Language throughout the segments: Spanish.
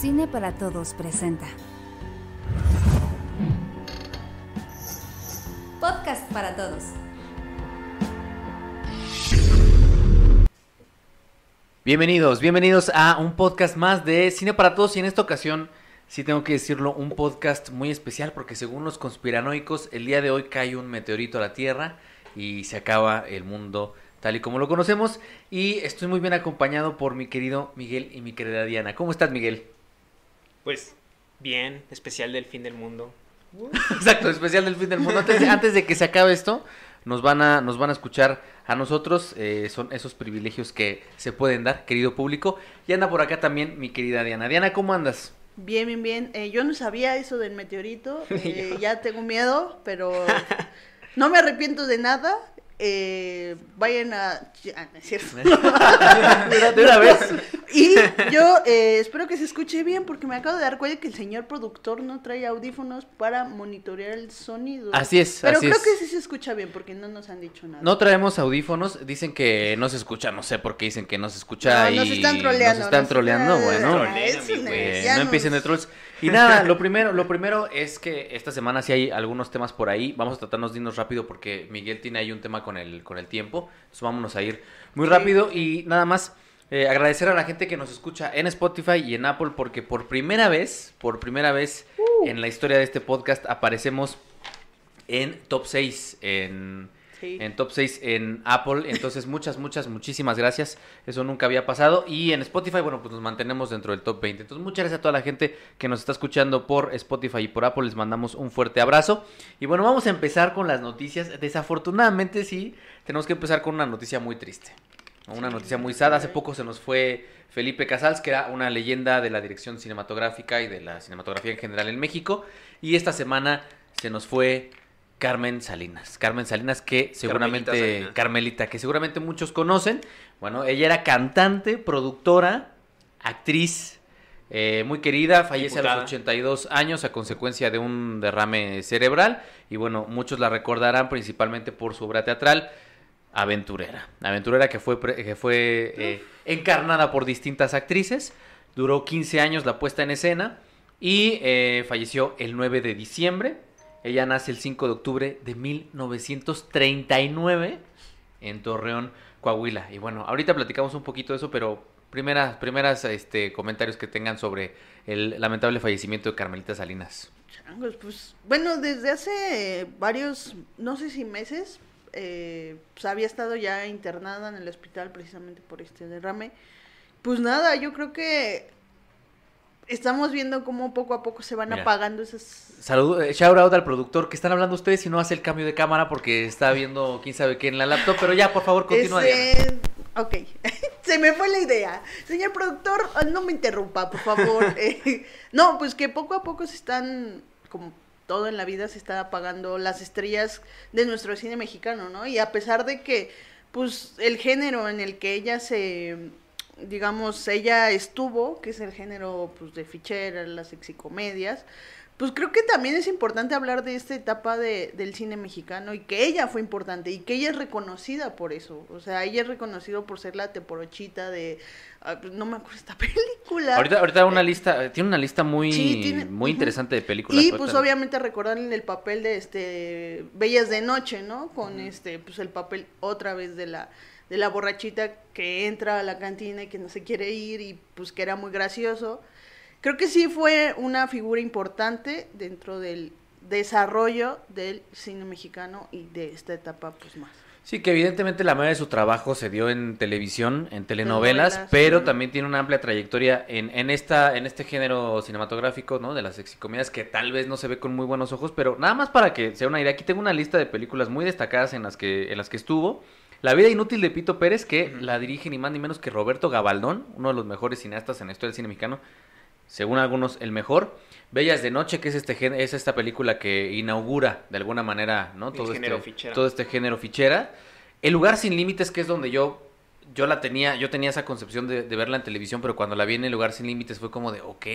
Cine para Todos presenta. Podcast para Todos. Bienvenidos, bienvenidos a un podcast más de Cine para Todos y en esta ocasión sí tengo que decirlo, un podcast muy especial porque según los conspiranoicos el día de hoy cae un meteorito a la Tierra y se acaba el mundo tal y como lo conocemos y estoy muy bien acompañado por mi querido Miguel y mi querida Diana. ¿Cómo estás Miguel? Pues bien, especial del fin del mundo. Exacto, especial del fin del mundo. Antes de, antes de que se acabe esto, nos van a, nos van a escuchar a nosotros. eh, son esos privilegios que se pueden dar, querido público. Y anda por acá también mi querida Diana. Diana, ¿cómo andas? Bien, bien, bien. Eh, yo no sabía eso del meteorito. eh, ya tengo miedo, pero no me arrepiento de nada. Eh, vayan a... ah, no es cierto. De una vez. Y yo eh, espero que se escuche bien porque me acabo de dar cuenta que el señor productor no trae audífonos para monitorear el sonido. Así es, Pero así creo es. que sí se escucha bien porque no nos han dicho nada. No traemos audífonos, dicen que no se escucha, no sé por qué dicen que no se escucha No, y nos están troleando. nos están troleando, bueno, no empiecen de trolls. Y nada, lo primero, lo primero es que esta semana sí hay algunos temas por ahí, vamos a tratarnos de irnos rápido porque Miguel tiene ahí un tema con el, con el tiempo, entonces vámonos a ir muy rápido. Y nada más eh, agradecer a la gente que nos escucha en Spotify y en Apple porque por primera vez, por primera vez Uh. en la historia de este podcast aparecemos en top 6 en Sí. en top 6 en Apple. Entonces, muchas, muchas, muchísimas gracias. Eso nunca había pasado. Y en Spotify, bueno, pues nos mantenemos dentro del top 20. Entonces, muchas gracias a toda la gente que nos está escuchando por Spotify y por Apple. Les mandamos un fuerte abrazo. Y bueno, vamos a empezar con las noticias. Desafortunadamente, sí, tenemos que empezar con una noticia muy triste. Una Sí, noticia muy sad. Hace poco se nos fue Felipe Casals, que era una leyenda de la dirección cinematográfica y de la cinematografía en general en México. Y esta semana se nos fue Carmen Salinas. Carmen Salinas, que seguramente. Salinas. Carmelita, que seguramente muchos conocen. Bueno, ella era cantante, productora, actriz. eh, muy querida, fallece a los 82 años a consecuencia de un derrame cerebral. Y bueno, muchos la recordarán principalmente por su obra teatral, Aventurera. Aventurera que fue, que fue eh, encarnada por distintas actrices. Duró 15 años la puesta en escena y eh, falleció el 9 de diciembre. Ella nace el 5 de octubre de 1939 en Torreón, Coahuila. Y bueno, ahorita platicamos un poquito de eso, pero primeras, primeras este, comentarios que tengan sobre el lamentable fallecimiento de Carmelita Salinas. Changos, pues bueno, desde hace varios, no sé si meses, eh, pues había estado ya internada en el hospital precisamente por este derrame. Pues nada, yo creo que estamos viendo cómo poco a poco se van Mira. apagando esas... Salud, eh, shout out al productor que están hablando ustedes y no hace el cambio de cámara porque está viendo quién sabe qué en la laptop, pero ya, por favor, continúa. Este, Ok, se me fue la idea. Señor productor, ah, no me interrumpa, por favor. Eh, no, pues que poco a poco se están, como todo en la vida, se están apagando las estrellas de nuestro cine mexicano, ¿no? Y a pesar de que, pues, el género en el que ella se, digamos, ella estuvo, que es el género, pues, de ficheras, las sexicomedias, pues creo que también es importante hablar de esta etapa de, del cine mexicano y que ella fue importante y que ella es reconocida por eso. O sea, ella es reconocida por ser la teporochita de... ah, pues, no me acuerdo esta película. Ahorita, ahorita una lista, tiene una lista muy, Sí, tiene- muy interesante de películas. Y pues obviamente recordarle el papel de este Bellas de Noche, ¿no? Con este, pues el papel otra vez de la de la borrachita que entra a la cantina y que no se quiere ir y pues que era muy gracioso. Creo que sí fue una figura importante dentro del desarrollo del cine mexicano y de esta etapa pues más. Sí, que evidentemente la mayoría de su trabajo se dio en televisión, en telenovelas, Telenovelas, pero también tiene una amplia trayectoria en, en esta, en este género cinematográfico, ¿no? De las sexicomedias que tal vez no se ve con muy buenos ojos, pero nada más para que sea una idea, aquí tengo una lista de películas muy destacadas en las que, en las que estuvo. La vida inútil de Pito Pérez, que la dirige ni más ni menos que Roberto Gabaldón, uno de los mejores cineastas en la historia del cine mexicano, según algunos el mejor. Bellas de Noche, que es este es esta película que inaugura de alguna manera, ¿no? Todo este, todo este género fichera. El lugar sin límites, que es donde yo yo la tenía, yo tenía esa concepción de, de verla en televisión, pero cuando la vi en el lugar sin límites fue como de, ok,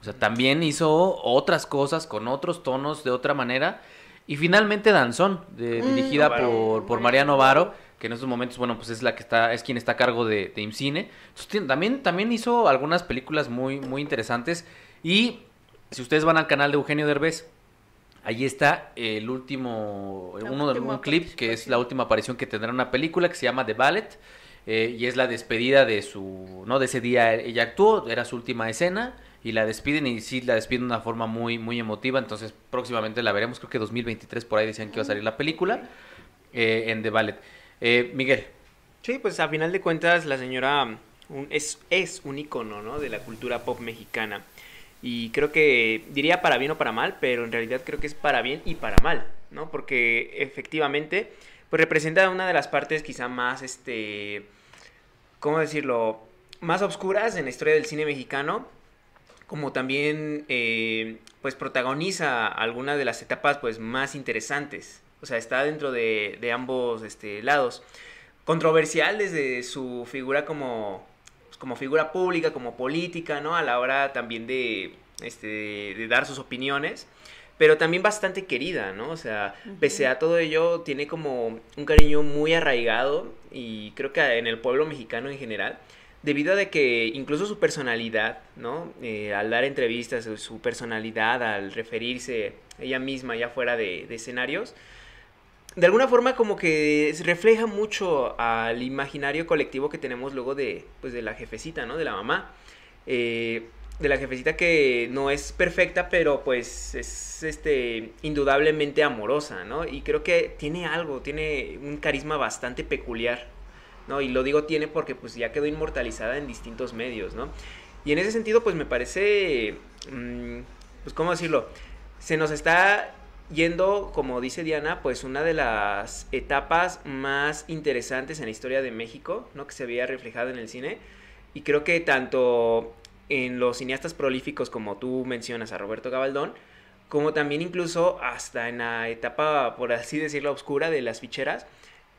o sea, también hizo otras cosas con otros tonos de otra manera. Y finalmente Danzón, de- Mm, dirigida Novaro. por, por Mariano Varo, que en estos momentos, bueno, pues es la que está, es quien está a cargo de, de IMCINE. Entonces, también, también hizo algunas películas muy, muy interesantes. Y si ustedes van al canal de Eugenio Derbez, ahí está el último, uno de un clip que es la última aparición que tendrá una película que se llama The Ballet. Eh, y es la despedida de su, ¿no? De ese día ella actuó, era su última escena y la despiden y sí la despiden de una forma muy, muy emotiva, entonces próximamente la veremos, creo que 2023 por ahí decían que iba a salir la película eh, en The Ballet. Eh, Miguel. Sí, pues a final de cuentas la señora es, es un icono, ¿no? De la cultura pop mexicana. Y creo que diría para bien o para mal, pero en realidad creo que es para bien y para mal, ¿no? Porque efectivamente, pues representa una de las partes quizá más, este, ¿cómo decirlo? Más oscuras en la historia del cine mexicano, como también, eh, pues protagoniza algunas de las etapas, pues, más interesantes. O sea, está dentro de, de ambos, este, lados. Controversial desde su figura como como figura pública, como política, ¿no? A la hora también de, este, de dar sus opiniones, pero también bastante querida, ¿no? O sea, pese a todo ello, tiene como un cariño muy arraigado y creo que en el pueblo mexicano en general, debido a de que incluso su personalidad, ¿no? Eh, al dar entrevistas, su personalidad, al referirse ella misma ya fuera de, de escenarios, de alguna forma como que refleja mucho al imaginario colectivo que tenemos luego de, pues, de la jefecita, ¿no? De la mamá. Eh, de la jefecita que no es perfecta, pero pues es este indudablemente amorosa, ¿no? Y creo que tiene algo, tiene un carisma bastante peculiar, ¿no? Y lo digo tiene porque pues ya quedó inmortalizada en distintos medios, ¿no? Y en ese sentido pues me parece, mm, pues cómo decirlo, se nos está yendo, como dice Diana, pues una de las etapas más interesantes en la historia de México, ¿no? Que se había reflejado en el cine. Y creo que tanto en los cineastas prolíficos como tú mencionas a Roberto Gabaldón, como también incluso hasta en la etapa, por así decirlo, oscura de las ficheras,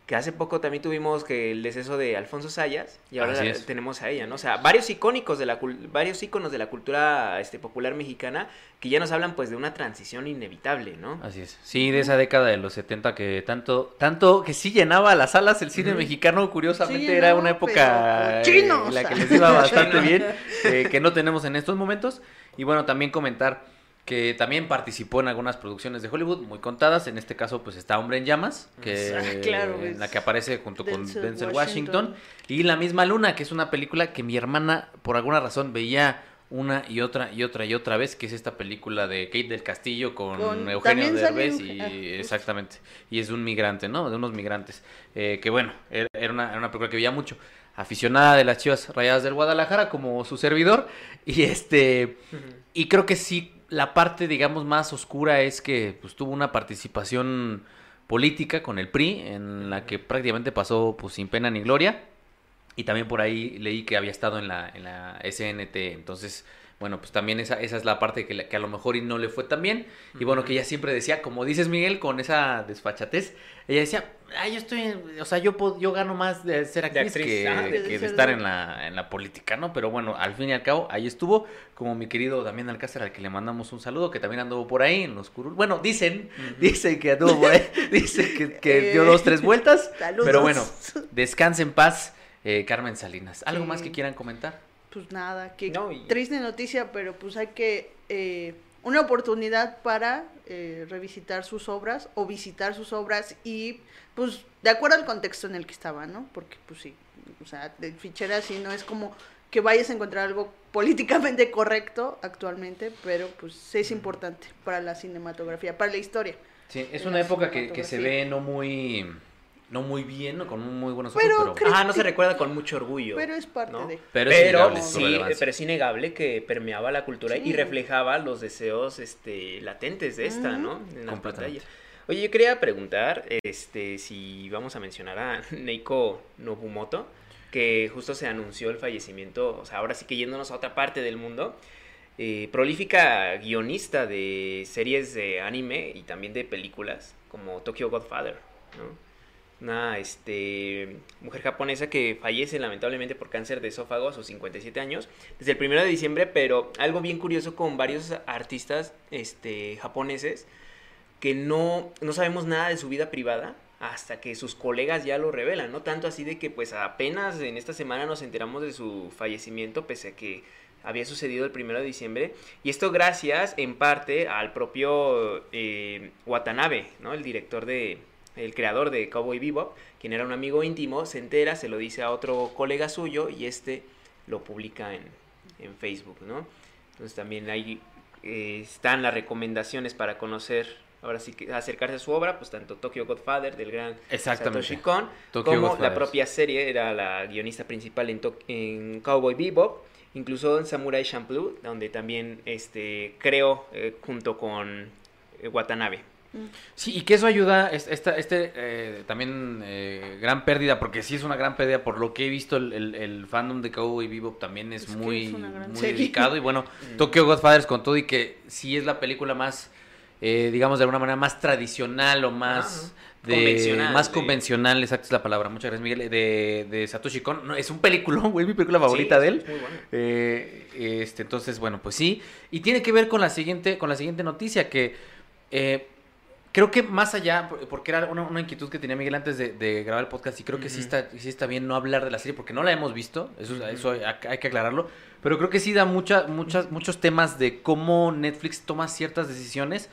que hace poco también tuvimos que el deceso de Alfonso Sayas y ahora tenemos a ella, ¿no? O sea, varios icónicos de la varios iconos de la cultura este popular mexicana que ya nos hablan pues de una transición inevitable, ¿no? Así es. Sí, de esa década de los 70 que tanto tanto que sí llenaba las salas el cine mexicano, curiosamente era una época en la que les iba bastante bien, eh, que no tenemos en estos momentos y bueno, también comentar que también participó en algunas producciones de Hollywood muy contadas. En este caso, pues está Hombre en Llamas, que ah, en la que aparece junto con Denzel Washington. Y La misma Luna, que es una película que mi hermana, por alguna razón, veía una y otra y otra y otra vez, que es esta película de Kate del Castillo con, Eugenio Derbez y exactamente, y es un migrante, ¿no? De unos migrantes, eh, que bueno, era una, era una película que veía mucho. Aficionada de las Chivas Rayadas del Guadalajara como su servidor. Y este y creo que sí la parte, digamos, más oscura es que pues, tuvo una participación política con el PRI, en la que prácticamente pasó pues, sin pena ni gloria. Y también por ahí leí que había estado en la, en la SNT. Entonces, bueno, pues también esa, esa es la parte que, que, a lo mejor y no le fue tan bien. Y bueno, que ella siempre decía, como dices Miguel, con esa desfachatez, ella decía, ay, yo estoy, o sea, yo, puedo, yo gano más de ser actriz, que, de, estar en la, en la política, ¿no? Pero bueno, al fin y al cabo, ahí estuvo, como mi querido Damián Alcácer, al que le mandamos un saludo, que también anduvo por ahí en los curul. Bueno, dicen, dicen que anduvo por ahí, dicen que, que dio dos, tres vueltas. Pero bueno, descanse en paz, eh, Carmen Salinas. ¿Algo más que quieran comentar? Pues nada, que triste noticia, pero pues hay que eh, una oportunidad para eh, revisitar sus obras o visitar sus obras y pues de acuerdo al contexto en el que estaba, ¿no? Porque pues sí, o sea, de fichera así no es como que vayas a encontrar algo políticamente correcto actualmente, pero pues es importante para la cinematografía, para la historia. Sí, es una época que, que se ve no muy no muy bien, ¿no? con muy buenos ojos, pero, pero... Ah, no se recuerda con mucho orgullo. Pero es parte de... Pero, es sí, pero es innegable que permeaba la cultura y reflejaba los deseos este, latentes de esta, ¿no? En la pantalla. Oye, yo quería preguntar este, si vamos a mencionar a Neiko Nobumoto, que justo se anunció el fallecimiento, o sea, ahora sí que yéndonos a otra parte del mundo, eh, prolífica guionista de series de anime y también de películas, como Tokyo Godfather, ¿no? Una este, mujer japonesa que fallece lamentablemente por cáncer de esófago a sus 57 años, desde el 1 de diciembre, pero algo bien curioso con varios artistas este, japoneses que no, no sabemos nada de su vida privada, hasta que sus colegas ya lo revelan, ¿no? Tanto así de que pues apenas en esta semana nos enteramos de su fallecimiento, pese a que había sucedido el primero de diciembre. Y esto gracias en parte al propio eh, Watanabe, ¿no? El director de, el creador de Cowboy Bebop, quien era un amigo íntimo, se entera, se lo dice a otro colega suyo y este lo publica en, en Facebook, ¿no? Entonces también ahí eh, están las recomendaciones para conocer, ahora sí que acercarse a su obra, pues tanto Tokyo Godfather del gran Exactamente. Satoshi Kon, como la propia serie, era la guionista principal en, Cowboy Bebop, incluso en Samurai Champloo, donde también este, creó eh, junto con eh, Watanabe. Sí, y que eso ayuda, es- esta, este eh, también eh, gran pérdida, porque sí es una gran pérdida, por lo que he visto, el, el- el fandom de Cowboy Bebop también es, muy, muy delicado. Y bueno, Tokyo Godfathers con todo y que sí es la película más, eh, digamos de alguna manera, más tradicional o más... De, Convencional, más de- convencional, exacto es la palabra. Muchas gracias, Miguel. De, de Satoshi Kon. No, es un peliculón, güey, es mi película favorita Sí, de él. muy bueno. Eh, este, entonces, bueno, pues sí. Y tiene que ver con la siguiente, con la siguiente noticia, que eh, creo que más allá, por- porque era una, una inquietud que tenía Miguel antes de, de grabar el podcast, y creo que sí está, sí está bien no hablar de la serie, porque no la hemos visto, eso, eso hay, hay que aclararlo, pero creo que sí da mucha, muchas, muchos temas de cómo Netflix toma ciertas decisiones.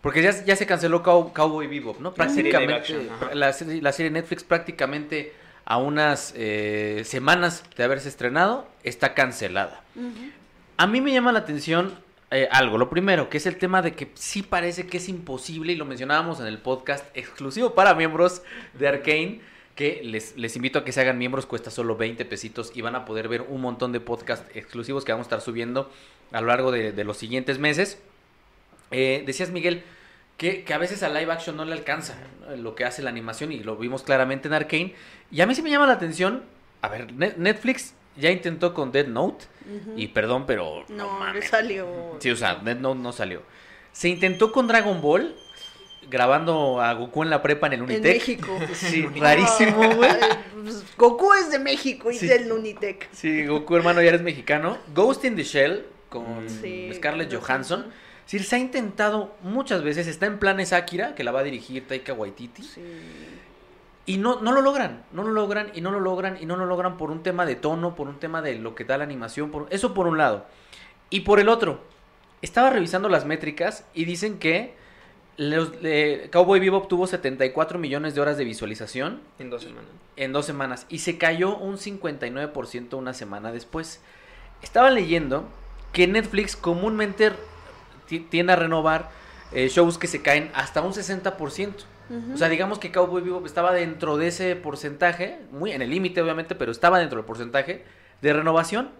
Porque ya, ya se canceló Cow- Cowboy Bebop, ¿no? La serie live Prácticamente, action, la, serie- la serie Netflix prácticamente a unas eh, semanas de haberse estrenado está cancelada. A mí me llama la atención eh, algo. Lo primero, que es el tema de que sí parece que es imposible, y lo mencionábamos en el podcast exclusivo para miembros de Arkane, que les, les invito a que se hagan miembros, cuesta solo 20 pesitos y van a poder ver un montón de podcast exclusivos que vamos a estar subiendo a lo largo de, los siguientes meses. Eh, decías, Miguel, que, que a veces a live action no le alcanza lo que hace la animación y lo vimos claramente en Arkane. Y a mí sí me llama la atención. A ver, Ne- Netflix ya intentó con Dead Note. Y perdón, pero no, No, mames. salió. Sí, o sea, Dead Note no salió. Se intentó con Dragon Ball, grabando a Goku en la prepa en el en Unitec. México. Sí, rarísimo, güey. Pues, Goku es de México y Sí. del Unitec. Sí, Goku, hermano, ya eres mexicano. Ghost in the Shell con Sí, Scarlett. Johansson. Sí, se ha intentado muchas veces. Está en planes Akira, que la va a dirigir Taika Waititi. Sí. Y no, no lo logran, no lo logran y no lo logran y no lo logran por un tema de tono, por un tema de lo que da la animación, por, eso por un lado. Y por el otro, estaba revisando las métricas y dicen que los, eh, Cowboy Bebop tuvo 74 millones de horas de visualización En dos semanas. en dos semanas y se cayó un 59% una semana después. Estaba leyendo que Netflix comúnmente ti- tiende a renovar eh, shows que se caen hasta un 60%. O sea, digamos que Cowboy Bebop estaba dentro de ese porcentaje, muy en el límite obviamente, pero estaba dentro del porcentaje de renovación,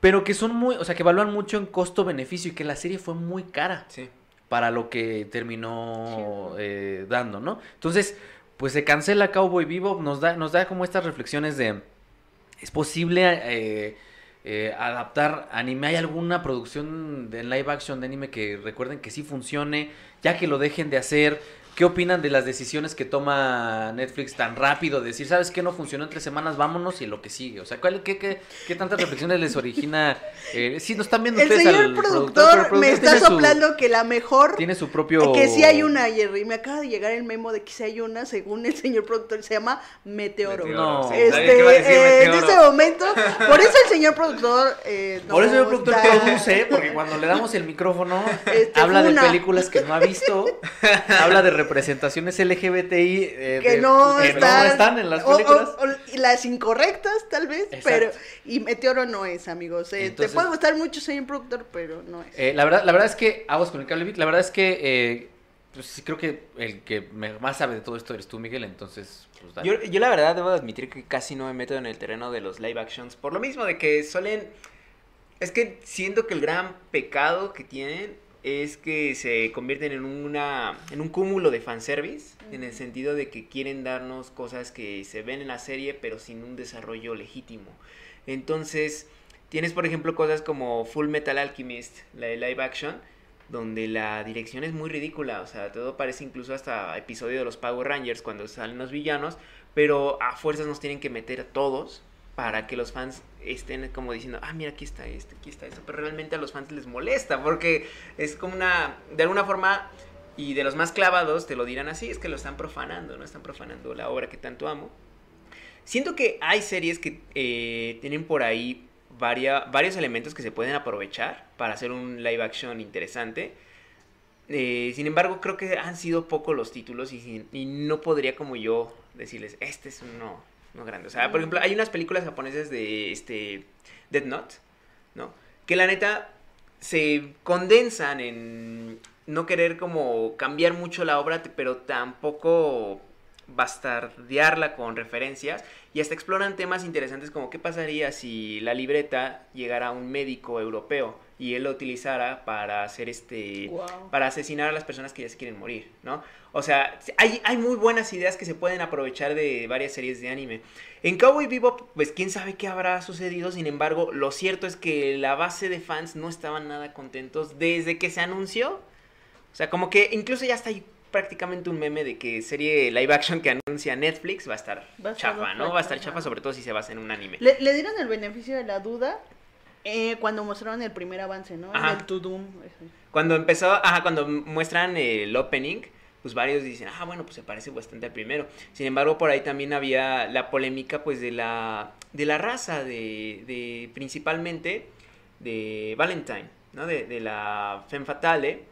pero que son muy, o sea, que evalúan mucho en costo-beneficio y que la serie fue muy cara Sí. para lo que terminó eh, dando, ¿no? Entonces, pues se cancela Cowboy Bebop, nos da, nos da como estas reflexiones de, ¿es posible eh, eh, adaptar anime? ¿Hay alguna producción de live action de anime que recuerden que sí funcione, ya que lo dejen de hacer? ¿Qué opinan de las decisiones que toma Netflix tan rápido? Decir, ¿sabes qué? No funcionó en tres semanas, vámonos y lo que sigue. O sea, ¿cuál, qué, qué, qué tantas reflexiones les origina? Eh, sí, nos están viendo El ustedes señor al productor, productor me está su- soplando que la mejor. tiene su propio... Que sí hay una, Jerry. Me acaba de llegar el memo de que sí hay una, según el señor productor, se llama Meteoro. No. sí, Este, eh, en Meteoro. ese momento, por eso el señor productor. Eh, Por eso no el productor está- que luce, porque cuando le damos el micrófono, Este, habla de películas que no ha visto, habla de representaciones LGBTI eh, que de- no, que están, no están en las o- o- películas. o- y las incorrectas, tal vez, Exacto. pero. Y Meteoro no es, amigos. eh, Entonces- te puede gustar mucho, señor productor, pero no es. Eh, la, verdad, la verdad es que, aguas con el cable la verdad es que, eh, pues sí creo que el que me- más sabe de todo esto eres tú, Miguel, entonces, pues dale. Yo, yo la verdad debo admitir que casi no me meto en el terreno de los live actions. Por lo mismo de que suelen... Es que siento que el gran pecado que tienen es que se convierten en una en un cúmulo de fanservice en el sentido de que quieren darnos cosas que se ven en la serie pero sin un desarrollo legítimo. Entonces, tienes por ejemplo cosas como Full Metal Alchemist, la de live action, donde la dirección es muy ridícula, o sea, todo parece incluso hasta episodio de los Power Rangers cuando salen los villanos, pero a fuerzas nos tienen que meter a todos para que los fans estén como diciendo, ah, mira, aquí está este, aquí está esto, pero realmente a los fans les molesta porque es como una, de alguna forma, Y de los más clavados te lo dirán así, es que lo están profanando, no están profanando la obra que tanto amo. Siento que hay series que eh, tienen por ahí varios elementos que se pueden aprovechar para hacer un live action interesante. Eh, sin embargo, creo que han sido pocos los títulos y, y no podría como yo decirles, este es uno, no grande. O sea, por ejemplo, hay unas películas japonesas de este Death Note, ¿no? Que la neta se condensan en no querer como cambiar mucho la obra, pero tampoco bastardearla con referencias y hasta exploran temas interesantes como qué pasaría si la libreta llegara a un médico europeo y él lo utilizara para hacer este Guau. para asesinar a las personas que ya se quieren morir, ¿no? O sea, hay, hay muy buenas ideas que se pueden aprovechar de varias series de anime. En Cowboy Bebop, pues quién sabe qué habrá sucedido, sin embargo, lo cierto es que la base de fans no estaban nada contentos desde que se anunció. O sea, como que incluso ya está ahí prácticamente un meme de que serie live action que anuncia Netflix va a estar Va a estar chafa, ¿no? Va a estar chafa, sobre todo si se basa en un anime. Le, le dieron el beneficio de la duda eh, cuando mostraron el primer avance, ¿no? Ajá. El. Cuando empezó, ajá, cuando muestran el opening, pues varios dicen, ah, bueno, pues se parece bastante al primero. Sin embargo, por ahí también había la polémica, pues, de la, de la raza, de, de principalmente de Valentine, ¿no? De, de la femme fatale,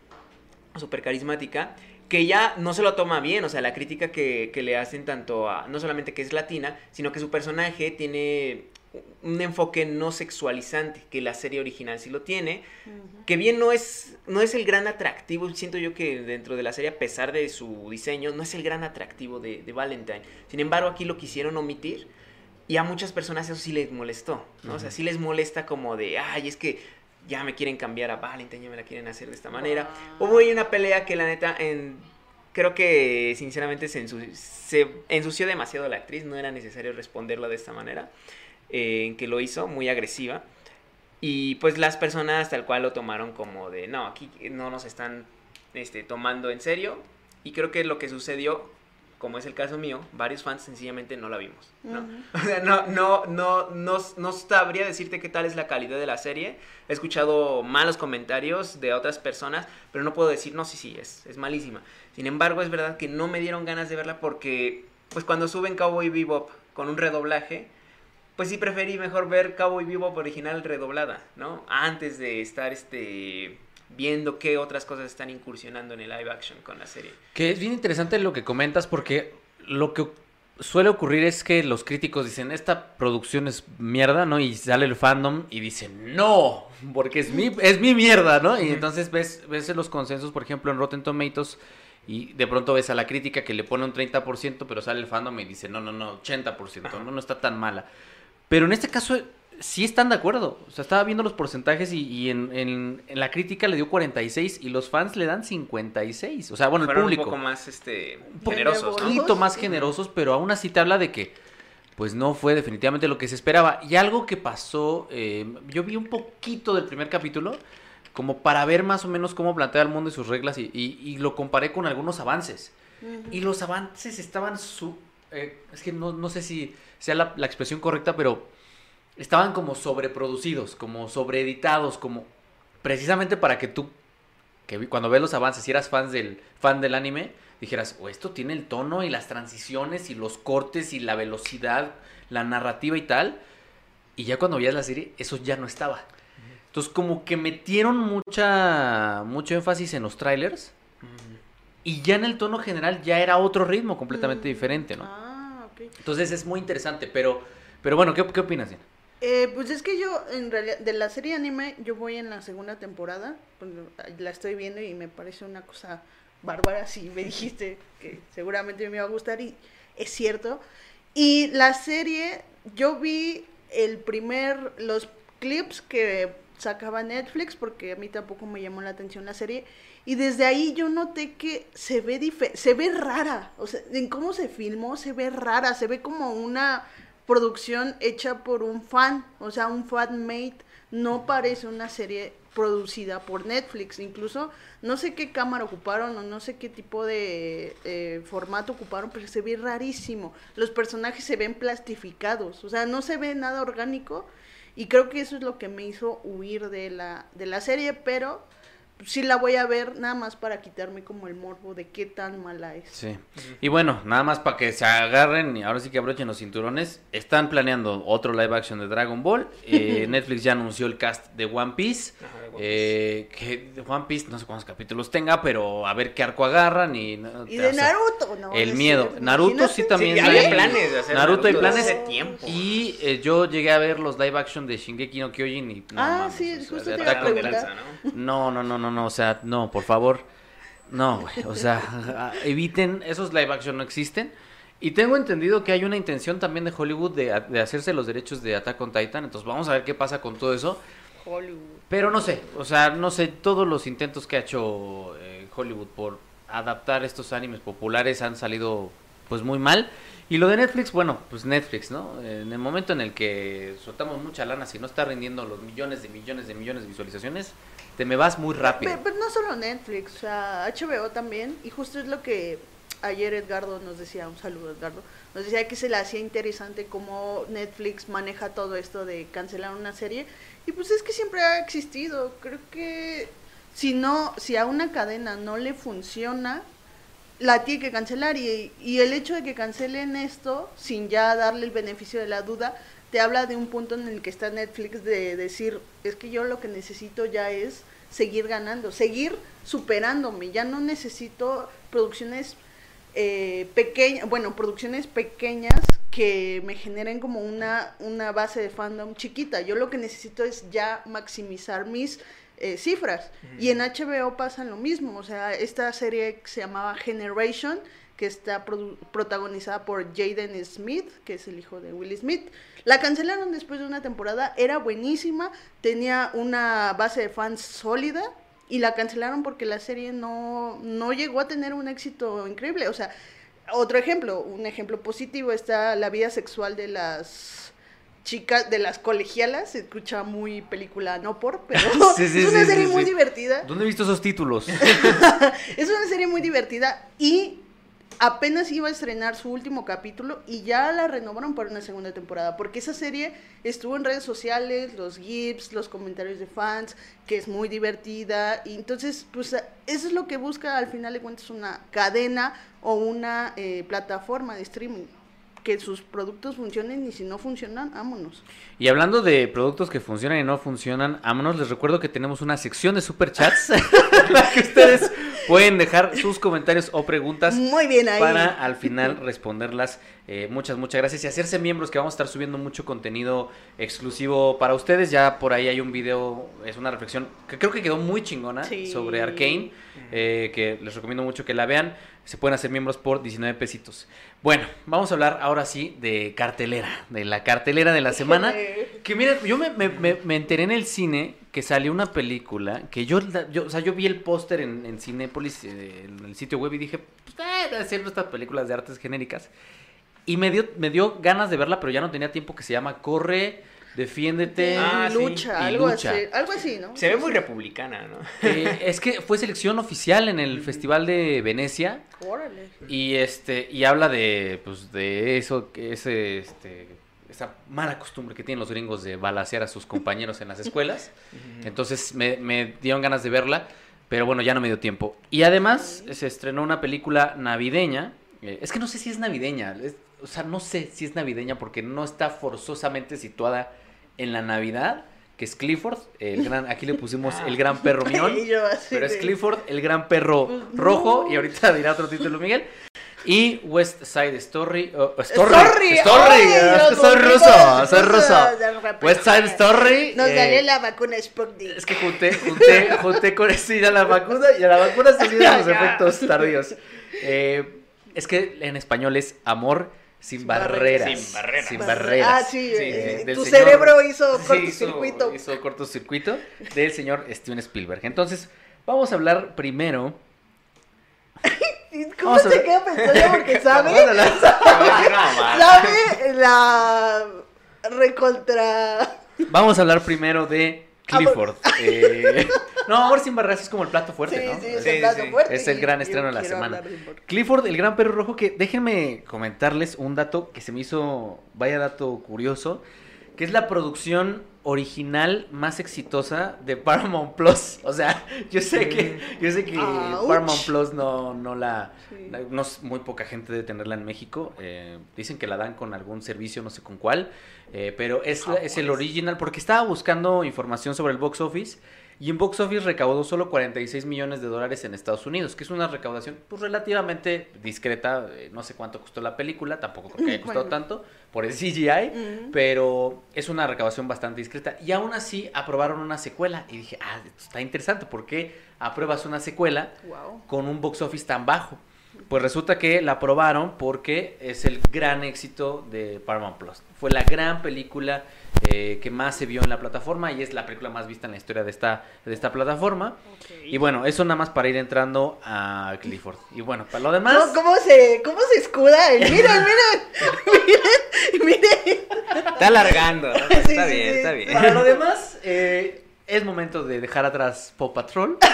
súper carismática, que ya no se lo toma bien, o sea, la crítica que, que le hacen tanto a, no solamente que es latina, sino que su personaje tiene un enfoque no sexualizante, que la serie original sí lo tiene, que bien no es, no es el gran atractivo, siento yo que dentro de la serie, a pesar de su diseño, no es el gran atractivo de, de Valentine. Sin embargo, aquí lo quisieron omitir y a muchas personas eso sí les molestó, ¿no? O sea, sí les molesta como de, ay, es que ya me quieren cambiar a Valentine, ya me la quieren hacer de esta manera. Wow. Hubo ahí una pelea que la neta, en, creo que sinceramente se, ensu- se ensució demasiado la actriz, no era necesario responderla de esta manera, eh, en que lo hizo, muy agresiva. Y pues las personas tal cual lo tomaron como de, no, aquí no nos están este, tomando en serio. Y creo que lo que sucedió, como es el caso mío, varios fans sencillamente no la vimos. ¿no? Ujú. O sea, no, no, no, no, no sabría decirte qué tal es la calidad de la serie. He escuchado malos comentarios de otras personas, pero no puedo decir, no, sí, sí, es, es malísima. Sin embargo, es verdad que no me dieron ganas de verla porque, pues cuando suben Cowboy Bebop con un redoblaje, pues sí preferí mejor ver Cowboy Bebop original redoblada, ¿no? Antes de estar, este, viendo qué otras cosas están incursionando en el live action con la serie. Que es bien interesante lo que comentas porque lo que suele ocurrir es que los críticos dicen, esta producción es mierda, ¿no? Y sale el fandom y dicen, no, porque es mi, es mi mierda, ¿no? Y entonces ves, ves los consensos, por ejemplo, en Rotten Tomatoes y de pronto ves a la crítica que le pone un 30%, pero sale el fandom y dice, no, no, no, 80%, no, no está tan mala. Pero en este caso sí están de acuerdo. O sea, estaba viendo los porcentajes y, y en, en- en la crítica le dio 46 y los fans le dan 56. O sea, bueno, el público un poco más, este, generosos, un poquito más generosos, pero aún así te habla de que pues no fue definitivamente lo que se esperaba. Y algo que pasó, eh, yo vi un poquito del primer capítulo, como para ver más o menos cómo plantea el mundo y sus reglas, y, y- y lo comparé con algunos avances. Y los avances estaban su... eh, es que no, no sé si sea la, la expresión correcta, pero estaban como sobreproducidos, como sobreeditados, como precisamente para que tú, que cuando ves los avances, si eras fan del, fan del anime, dijeras, o esto tiene el tono y las transiciones y los cortes y la velocidad, la narrativa y tal. Y ya cuando veías la serie, eso ya no estaba. Entonces como que metieron mucha, mucho énfasis en los trailers. Y ya en el tono general ya era otro ritmo completamente Mm. diferente, ¿no? Ah, ok. Entonces es muy interesante, pero, pero bueno, ¿qué, qué opinas? Diana? Eh, pues es que yo, en realidad, de la serie anime, yo voy en la segunda temporada. pues, la estoy viendo y me parece una cosa bárbara. Si me dijiste que seguramente me iba a gustar, y es cierto. Y la serie, yo vi el primer, los clips que sacaba Netflix, porque a mí tampoco me llamó la atención la serie. Y desde ahí yo noté que se ve se ve rara. O sea, en cómo se filmó, se ve rara. Se ve como una producción hecha por un fan, o sea, un fan made, no parece una serie producida por Netflix, incluso no sé qué cámara ocuparon o no sé qué tipo de eh, formato ocuparon, pero se ve rarísimo. Los personajes se ven plastificados, o sea, no se ve nada orgánico y creo que eso es lo que me hizo huir de la, de la serie, pero sí la voy a ver nada más para quitarme como el morbo de qué tan mala es. Sí. Y bueno, nada más para que se agarren y ahora sí que abrochen los cinturones. Están planeando otro live action de Dragon Ball. Eh, Netflix ya anunció el cast de One Piece. Ajá, eh, que One Piece no sé cuántos capítulos tenga, pero a ver qué arco agarran y... no, Y o de sea, Naruto, ¿no? el miedo. Naruto sí también Sí, hay- planes de hacer Naruto hay planes. hace tiempo. Y eh, yo llegué a ver los live action de Shingeki no Kyojin y... no Ah, mames, sí, o sea, justo te iba a preguntar. ¿no? no, no, no, no, no, o sea, no, por favor. No, güey, o sea, eviten, esos live action no existen. Y tengo entendido que hay una intención también de Hollywood de, de hacerse los derechos de Attack on Titan, entonces vamos a ver qué pasa con todo eso. Hollywood. Pero no sé, o sea, no sé, todos los intentos que ha hecho eh, Hollywood por adaptar estos animes populares han salido pues muy mal. Y lo de Netflix, bueno, pues Netflix, ¿no? En el momento en el que soltamos mucha lana, si no está rindiendo los millones de millones de millones de visualizaciones, te me vas muy rápido. Pero, pero no solo Netflix, o sea, HBO también, y justo es lo que ayer Edgardo nos decía, un saludo Edgardo, nos decía que se le hacía interesante cómo Netflix maneja todo esto de cancelar una serie, y pues es que siempre ha existido, creo que si no, si a una cadena no le funciona, la tiene que cancelar. Y, y el hecho de que cancelen esto sin ya darle el beneficio de la duda te habla de un punto en el que está Netflix de decir es que yo lo que necesito ya es seguir ganando, seguir superándome, ya no necesito producciones eh, pequeñas, bueno, producciones pequeñas que me generen como una, una base de fandom chiquita, yo lo que necesito es ya maximizar mis eh, cifras. Y en HBO pasa lo mismo, o sea, esta serie que se llamaba Generation, que está protagonizada por Jaden Smith, que es el hijo de Will Smith. La cancelaron después de una temporada, era buenísima, tenía una base de fans sólida y la cancelaron porque la serie no, no llegó a tener un éxito increíble. O sea, otro ejemplo, un ejemplo positivo está la vida sexual de las chicas, de las colegialas, se escucha muy película no por, pero Sí, sí, es una sí, serie muy divertida. ¿Dónde he visto esos títulos? Es una serie muy divertida y apenas iba a estrenar su último capítulo y ya la renovaron para una segunda temporada, porque esa serie estuvo en redes sociales, los GIFs, los comentarios de fans, que es muy divertida, y entonces, pues eso es lo que busca al final de cuentas una cadena o una eh, plataforma de streaming, que sus productos funcionen y si no funcionan, vámonos. Y hablando de productos que funcionan y no funcionan, vámonos, les recuerdo que tenemos una sección de superchats en la que ustedes pueden dejar sus comentarios o preguntas Muy bien ahí. para al final responderlas. Eh, muchas, muchas gracias. Y hacerse miembros que vamos a estar subiendo mucho contenido exclusivo para ustedes. Ya por ahí hay un video, es una reflexión que creo que quedó muy chingona Sí. sobre Arkane, eh, que les recomiendo mucho que la vean. Se pueden hacer miembros por 19 pesitos. Bueno, vamos a hablar ahora sí de cartelera, de la cartelera de la semana. Que mira, yo me, me- me- enteré en el cine que salió una película que yo, yo o sea, yo vi el póster en, en Cinépolis, eh, en el sitio web y dije, pues eh, debe ser estas películas de artes genéricas. Y me dio, me dio ganas de verla, pero ya no tenía tiempo que se llama Corre, Defiéndete. Ah, sí. lucha, Y algo lucha. así, algo así, ¿no? Se ve muy republicana, ¿no? Eh, es que fue selección oficial en el Festival de Venecia. Órale. Y este, y habla de, pues, de eso, que ese, este, esa mala costumbre que tienen los gringos de balasear a sus compañeros en las escuelas. Entonces me, me dieron ganas de verla, pero bueno, ya no me dio tiempo. Y además se estrenó una película navideña. eh, es que no sé si es navideña, es- o sea, no sé si es navideña porque no está forzosamente situada en la Navidad, que es Clifford, el gran, aquí le pusimos el gran perro mión. Pero es Clifford, el gran perro Pues, rojo, y ahorita dirá otro título Miguel. Y West Side Story. oh, Story. Story, Story, ay, soy ruso, soy ruso. West Side Story. Nos eh, salió la vacuna Sputnik. Es que junté, junté, junté con esto y a la vacuna, y a la vacuna se dieron los efectos tardíos. Eh, es que en español es amor sin, Sin barreras. barreras. Sin barreras. Sin Barre- barreras. Ah, sí, Sí, eh, sí, tu señor- cerebro hizo Sí, cortocircuito. Hizo, hizo cortocircuito del señor Steven Spielberg. Entonces, vamos a hablar primero. ¿Cómo Vamos se ver. queda pensando? Porque sabe, sabe la recontra... Vamos a hablar primero de Clifford. Eh, no, Amor sin barreras es como el plato fuerte, sí, ¿no? sí, es Sí, el plato sí. fuerte. Es el gran estreno de la semana. Clifford, el gran perro rojo, que déjenme comentarles un dato que se me hizo, vaya dato curioso, que es la producción original más exitosa de Paramount Plus. O sea, yo sé que, yo sé que Ouch. Paramount Plus no, no la, Sí. la- no es- muy poca gente debe tenerla en México. eh, dicen que la dan con algún servicio, no sé con cuál. Eh, pero es, la- es el original, porque estaba buscando información sobre el box office. Y en box office recaudó solo 46 millones de dólares en Estados Unidos, que es una recaudación pues relativamente discreta. eh, no sé cuánto costó la película, tampoco creo que haya costado Bueno. tanto por el CGI, pero es una recaudación bastante discreta. Y aún así aprobaron una secuela. Y dije, ah, esto está interesante, ¿por qué apruebas una secuela Wow. con un box office tan bajo? Pues resulta que la aprobaron porque es el gran éxito de Paramount Plus. Fue la gran película eh, que más se vio en la plataforma y es la película más vista en la historia de esta, de esta plataforma. Y bueno, eso nada más para ir entrando a Clifford. Y bueno, para lo demás... ¿Cómo, cómo se, ¿Cómo se escuda? Miren, miren, miren, miren. Está alargando. ¿no? Sí, está sí, bien, sí. está bien. Para lo demás, eh, es momento de dejar atrás Paw Patrol.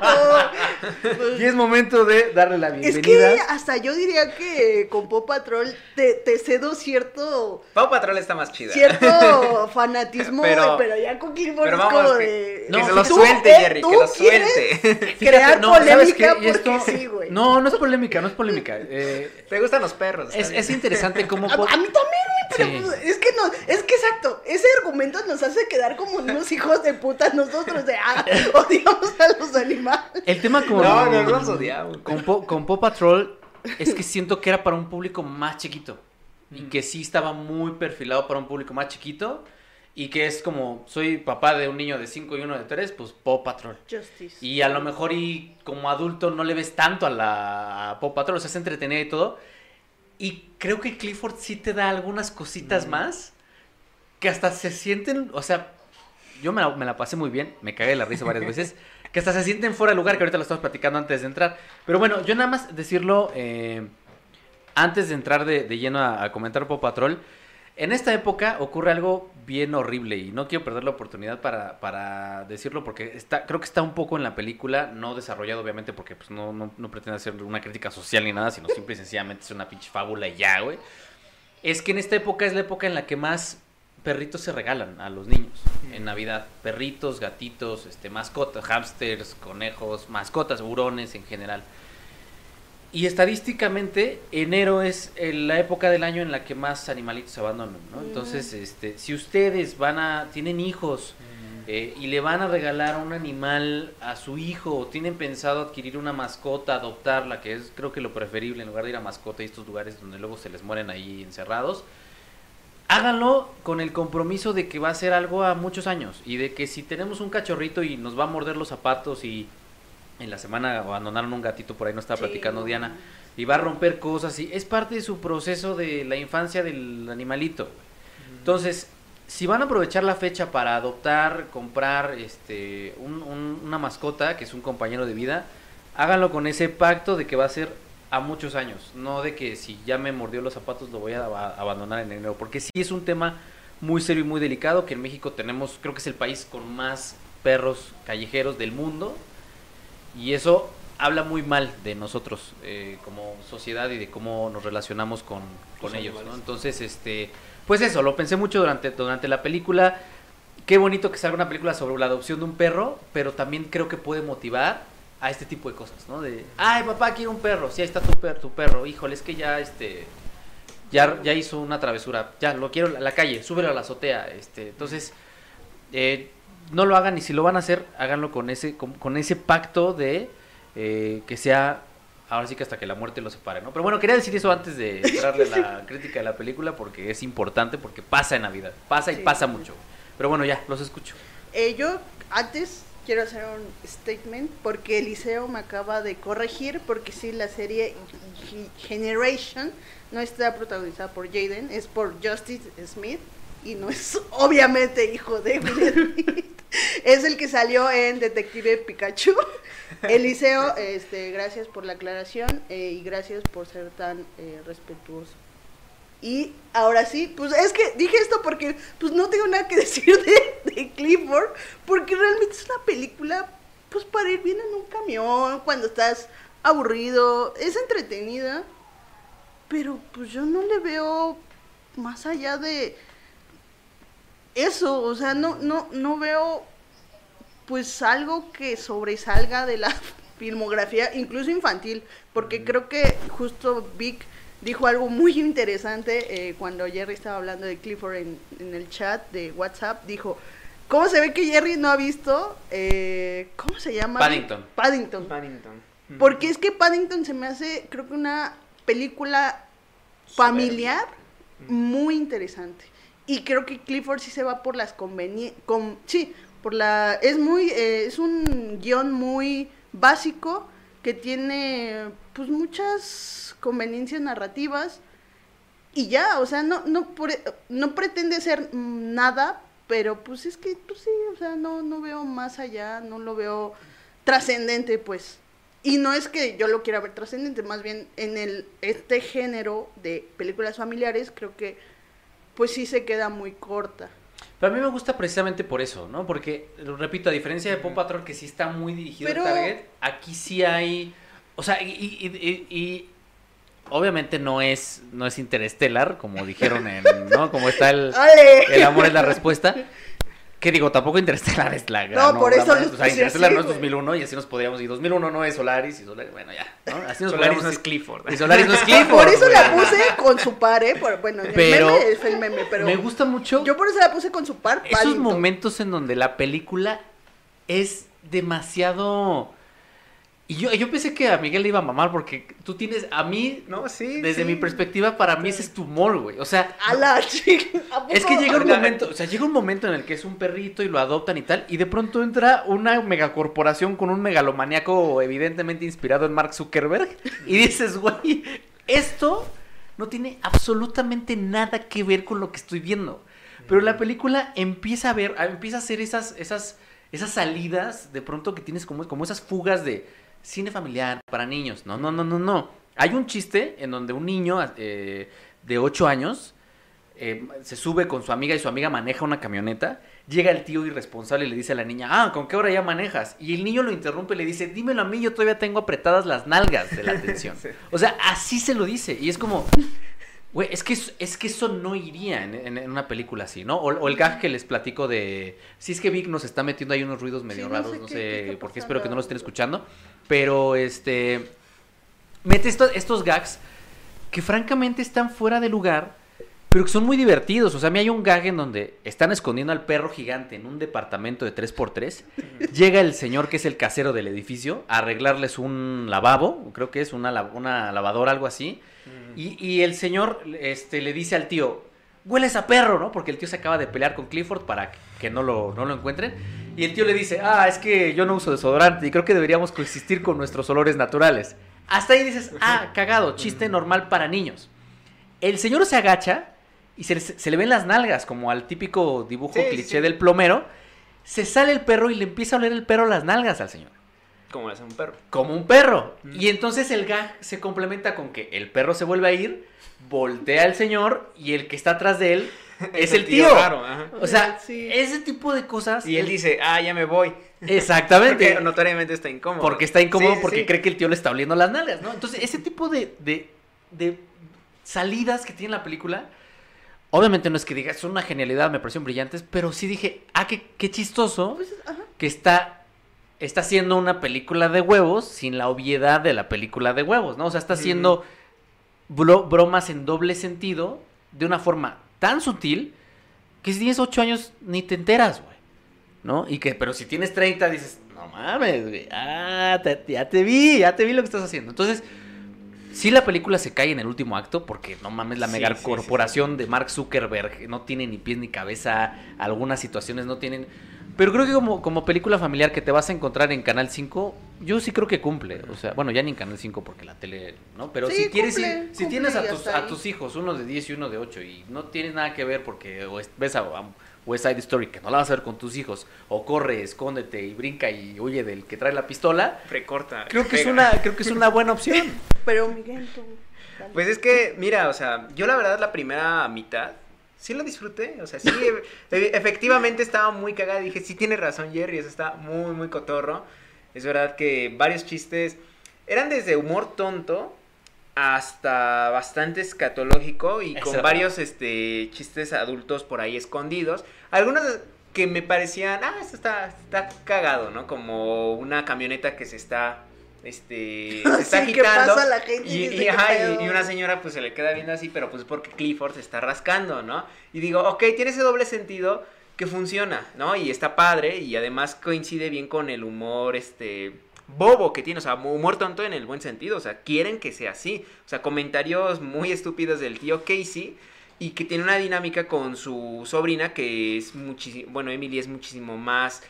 y es momento de darle la Es bienvenida. que hasta yo diría que con Pop Patrol te, te cedo cierto Pau Patrol está más chida. cierto fanatismo, Pero- pero, ya con Clifford es como que, de... No, que se lo suelte, Jerry, que lo suelte. crear no, ¿sabes polémica porque esto- sí, güey. No, no es polémica, no es polémica. Eh, Te gustan los perros. es, es interesante cómo... A mí también, güey, pero Sí. pues, es que no, es que exacto, ese argumento nos hace quedar como unos hijos de puta nosotros de, ah, odiamos a los animales. El tema con... No, no, no los odiamos. Con, Po- con Paw Patrol es que siento que era para un público más chiquito. Y que sí estaba muy perfilado para un público más chiquito. Y que es como, soy papá de un niño de 5 y uno de 3, pues Paw Patrol. Justice. Y a lo mejor y como adulto no le ves tanto a la a Paw Patrol, o sea, es entretenida y todo. Y creo que Clifford sí te da algunas cositas más que hasta se sienten, o sea, yo me la, me la pasé muy bien, me cagué de la risa varias veces, que hasta se sienten fuera de lugar, que ahorita lo estamos platicando antes de entrar. Pero bueno, yo nada más decirlo, eh, antes de entrar de, de lleno a, a comentar Paw Patrol, en esta época ocurre algo bien horrible y no quiero perder la oportunidad para, para decirlo porque está, creo que está un poco en la película, no desarrollado obviamente porque pues, no, no, no pretende hacer una crítica social ni nada, sino simple y sencillamente es una pinche fábula y ya, güey. Es que en esta época es la época en la que más perritos se regalan a los niños en Navidad. Perritos, gatitos, este, mascotas, hamsters, conejos, mascotas, hurones en general. Y estadísticamente, enero es eh, la época del año en la que más animalitos se abandonan, ¿no? Entonces, este, si ustedes van a, tienen hijos eh, y le van a regalar un animal a su hijo, o tienen pensado adquirir una mascota, adoptarla, que es creo que lo preferible en lugar de ir a mascota y estos lugares donde luego se les mueren ahí encerrados, háganlo con el compromiso de que va a ser algo a muchos años y de que si tenemos un cachorrito y nos va a morder los zapatos y en la semana abandonaron un gatito por ahí no estaba Sí, platicando. Diana y va a romper cosas y es parte de su proceso de la infancia del animalito. Entonces, si van a aprovechar la fecha para adoptar, comprar este un- un- una mascota que es un compañero de vida, háganlo con ese pacto de que va a ser a muchos años, no de que si ya me mordió los zapatos lo voy a aba- abandonar en enero, porque sí es un tema muy serio y muy delicado que en México tenemos, creo que es el país con más perros callejeros del mundo y eso habla muy mal de nosotros eh, como sociedad y de cómo nos relacionamos con, con Los ellos, ¿no? Entonces, este, pues eso, lo pensé mucho durante, durante la película. Qué bonito que salga una película sobre la adopción de un perro, pero también creo que puede motivar a este tipo de cosas, ¿no? De, ay, papá, quiero un perro, sí, ahí está tu, per tu perro, híjole, es que ya, este, ya, ya hizo una travesura, ya, lo quiero a la calle, súbelo a la azotea, este, entonces, eh, no lo hagan y si lo van a hacer, háganlo con ese, con, con ese pacto de eh, que sea, ahora sí que hasta que la muerte los separe, ¿no? Pero bueno, quería decir eso antes de entrarle a la crítica de la película porque es importante, porque pasa en Navidad, pasa y Sí. pasa mucho. Pero bueno, ya, los escucho. Eh, yo antes quiero hacer un statement porque Eliseo me acaba de corregir porque sí, la serie Ge- Generation no está protagonizada por Jaden, es por Justice Smith y no es obviamente hijo de Will Smith. Es el que salió en Detective Pikachu. Eliseo, este, gracias por la aclaración eh, y gracias por ser tan eh, respetuoso. Y ahora sí, pues es que dije esto porque pues no tengo nada que decir de, de Clifford, porque realmente es una película pues para ir bien en un camión, cuando estás aburrido, es entretenida, pero pues yo no le veo más allá de eso, o sea, no, no, no veo pues algo que sobresalga de la filmografía, incluso infantil, porque creo que justo Vic dijo algo muy interesante eh, cuando Jerry estaba hablando de Clifford en, en, el chat de WhatsApp, dijo, ¿cómo se ve que Jerry no ha visto, eh, ¿cómo se llama? Paddington. Paddington. Paddington. Porque es que Paddington se me hace, creo que una película familiar muy interesante. Y creo que Clifford sí se va por las conveniencias, con, sí, por la, es muy, eh, es un guion muy básico que tiene pues muchas conveniencias narrativas y ya, o sea, no, no, no pretende ser nada, pero pues es que, pues sí, o sea, no, no veo más allá, no lo veo trascendente, pues. Y no es que yo lo quiera ver trascendente, más bien en el este género de películas familiares creo que pues sí se queda muy corta. Pero a mí me gusta precisamente por eso, ¿no? Porque, repito, a diferencia de Pop Patrol, que sí está muy dirigido Pero... al target, aquí sí hay... O sea, y, y, y, y obviamente no es, no es interestelar, como dijeron en, ¿no? Como está el, ¡Ale! el amor es la respuesta. Que digo, tampoco Interestelar es la gran No, por obra eso los O sea, así, no es güey. 2001 y así nos podríamos ir. 2001 no es Solaris y Solaris, bueno, ya, ¿no? Así nos Solaris no es. Clifford. Y Solaris no es Clifford. Por eso la puse con su par, ¿eh? Por- bueno, el Pero meme es el meme, pero Me gusta mucho yo por eso la puse con su par. esos Paddington. momentos en donde la película es demasiado... Y yo, yo pensé que a Miguel le iba a mamar porque tú tienes, a mí, No, sí. desde sí. mi perspectiva, para mí ese es tu humor, güey. O sea, A la chica. ¿a Es que llega un momento, o sea, llega un momento en el que es un perrito y lo adoptan y tal, y de pronto entra una megacorporación con un megalomaníaco evidentemente inspirado en Mark Zuckerberg, y dices, güey, esto no tiene absolutamente nada que ver con lo que estoy viendo. Pero la película empieza a ver, empieza a hacer esas, esas, esas salidas de pronto que tienes como, como esas fugas de cine familiar para niños. No, no, no, no, no. Hay un chiste en donde un niño eh, de 8 años eh, se sube con su amiga y su amiga maneja una camioneta. Llega el tío irresponsable y le dice a la niña, ah, ¿con qué hora ya manejas? Y el niño lo interrumpe y le dice, dímelo a mí, yo todavía tengo apretadas las nalgas de la atención. Sí. O sea, así se lo dice. Y es como, güey, es que, es, que eso no iría en, en- en una película así, ¿no? O, o el gag que les platico de, si es que Vic nos está metiendo ahí unos ruidos medio Sí, no raros, sé no sé, qué por qué, espero que no lo estén escuchando. Pero, este, mete esto- estos gags que francamente están fuera de lugar, pero que son muy divertidos. O sea, a mí hay un gag en donde están escondiendo al perro gigante en un departamento de 3x3. Llega el señor que es el casero del edificio a arreglarles un lavabo, creo que es una, una lavadora, algo así. Y, y el señor este, le dice al tío, hueles a perro, ¿no? Porque el tío se acaba de pelear con Clifford para que no lo, no lo encuentren. Y el tío le dice, ah, es que yo no uso desodorante y creo que deberíamos coexistir con nuestros olores naturales. Hasta ahí dices, ah, cagado, chiste normal para niños. El señor se agacha y se, le- se le ven las nalgas, como al típico dibujo Sí, cliché sí. del plomero. Se sale el perro y le empieza a oler el perro las nalgas al señor Como le hace un perro. como un perro. Mm. Y entonces el gag se complementa con que el perro se vuelve a ir, voltea al señor y el que está atrás de él es el tío. raro, ajá. O sea, Sí. ese tipo de cosas. Y él dice, ah, ya me voy. Exactamente. Porque notoriamente está incómodo. Porque está incómodo Sí, porque sí. cree que el tío le está oliendo las nalgas, ¿no? Entonces, ese tipo de, de, de salidas que tiene la película, obviamente no es que digas, son una genialidad, me parecieron brillantes, pero sí dije, ah, qué, qué chistoso Pues, que está, está haciendo una película de huevos sin la obviedad de la película de huevos, ¿no? O sea, está haciendo bro- bromas en doble sentido de una forma tan sutil que si tienes 8 años ni te enteras, güey. ¿No? Y que, pero si tienes 30 dices, no mames, güey. Ah, te- ya te vi, ya te vi lo que estás haciendo. Entonces, sí la película se cae en el último acto porque no mames, la Sí, mega sí, sí, corporación de Mark Zuckerberg no tiene ni pies ni cabeza, algunas situaciones no tienen... Pero creo que como, como película familiar que te vas a encontrar en Canal 5, yo sí creo que cumple. O sea, bueno, ya ni en Canal 5 porque la tele, ¿no? Pero Sí, si quieres cumple, si cumple tienes a tus, a tus hijos, uno de 10 y uno de 8, y no tienes nada que ver porque o es- ves a, a West Side Story, que no la vas a ver con tus hijos, o corre, escóndete y brinca y huye del que trae la pistola, Recorta. creo que, es una, creo que es una buena opción. Pero Miguel, tú. Pues es que, mira, o sea, yo la verdad la primera mitad sí lo disfruté. O sea, sí, efectivamente estaba muy cagada. Dije, sí tiene razón Jerry, eso está muy, muy cotorro. Es verdad que varios chistes eran desde humor tonto hasta bastante escatológico y con Eso. varios este chistes adultos por ahí escondidos. Algunos que me parecían, ah, esto está, está cagado, ¿no? Como una camioneta que se está este se está Sí, que agitando pasa la gente y y, dice, y, "¿Qué ajá, y- pedo?". y una señora pues se le queda viendo así, pero pues porque Clifford se está rascando, ¿no? Y digo, ok, tiene ese doble sentido que funciona, ¿no? Y está padre y además coincide bien con el humor, este, bobo que tiene, o sea, humor tonto en el buen sentido, o sea, quieren que sea así, o sea, comentarios muy estúpidos del tío Casey y que tiene una dinámica con su sobrina que es muchísimo, bueno, Emily es muchísimo más,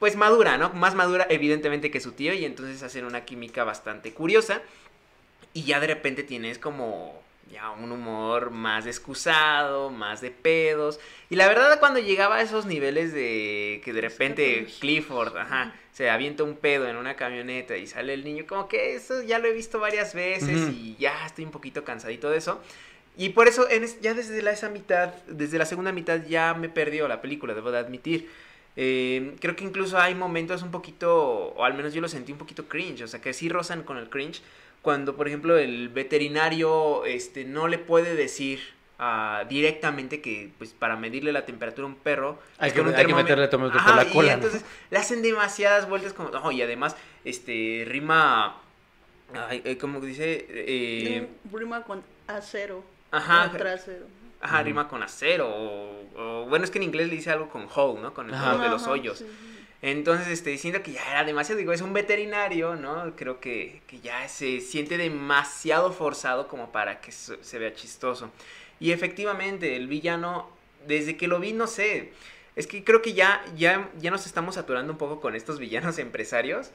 pues madura, ¿no? Más madura evidentemente que su tío y entonces hacen una química bastante curiosa y ya de repente tienes como ya un humor más excusado, más de pedos. Y la verdad cuando llegaba a esos niveles de que de repente Clifford, ajá, se avienta un pedo en una camioneta y sale el niño, como que eso ya lo he visto varias veces y ya estoy un poquito cansadito de eso. Y por eso en es- ya desde la, esa mitad, desde la segunda mitad ya me perdió la película, debo de admitir. Eh, creo que incluso hay momentos un poquito, o al menos yo lo sentí un poquito cringe, o sea que sí rozan con el cringe, cuando por ejemplo el veterinario este, no le puede decir ah, directamente que pues para medirle la temperatura a un perro Hay que- con un hay que meterle termómetro por la y cola, ¿no? entonces le hacen demasiadas vueltas como, y además este rima, ay, eh, como dice, eh, Rima con acero. Ajá. o trasero. Ajá, rima con acero. O, o- bueno, es que en inglés le dice algo con hole, ¿no? Con el Ajá. de los hoyos. sí. Entonces, este, siento que ya era demasiado, digo, es un veterinario, ¿no? Creo que, que ya se siente demasiado forzado como para que se, se vea chistoso. Y efectivamente, el villano, desde que lo vi, no sé, es que creo que ya, ya, ya nos estamos saturando un poco con estos villanos empresarios.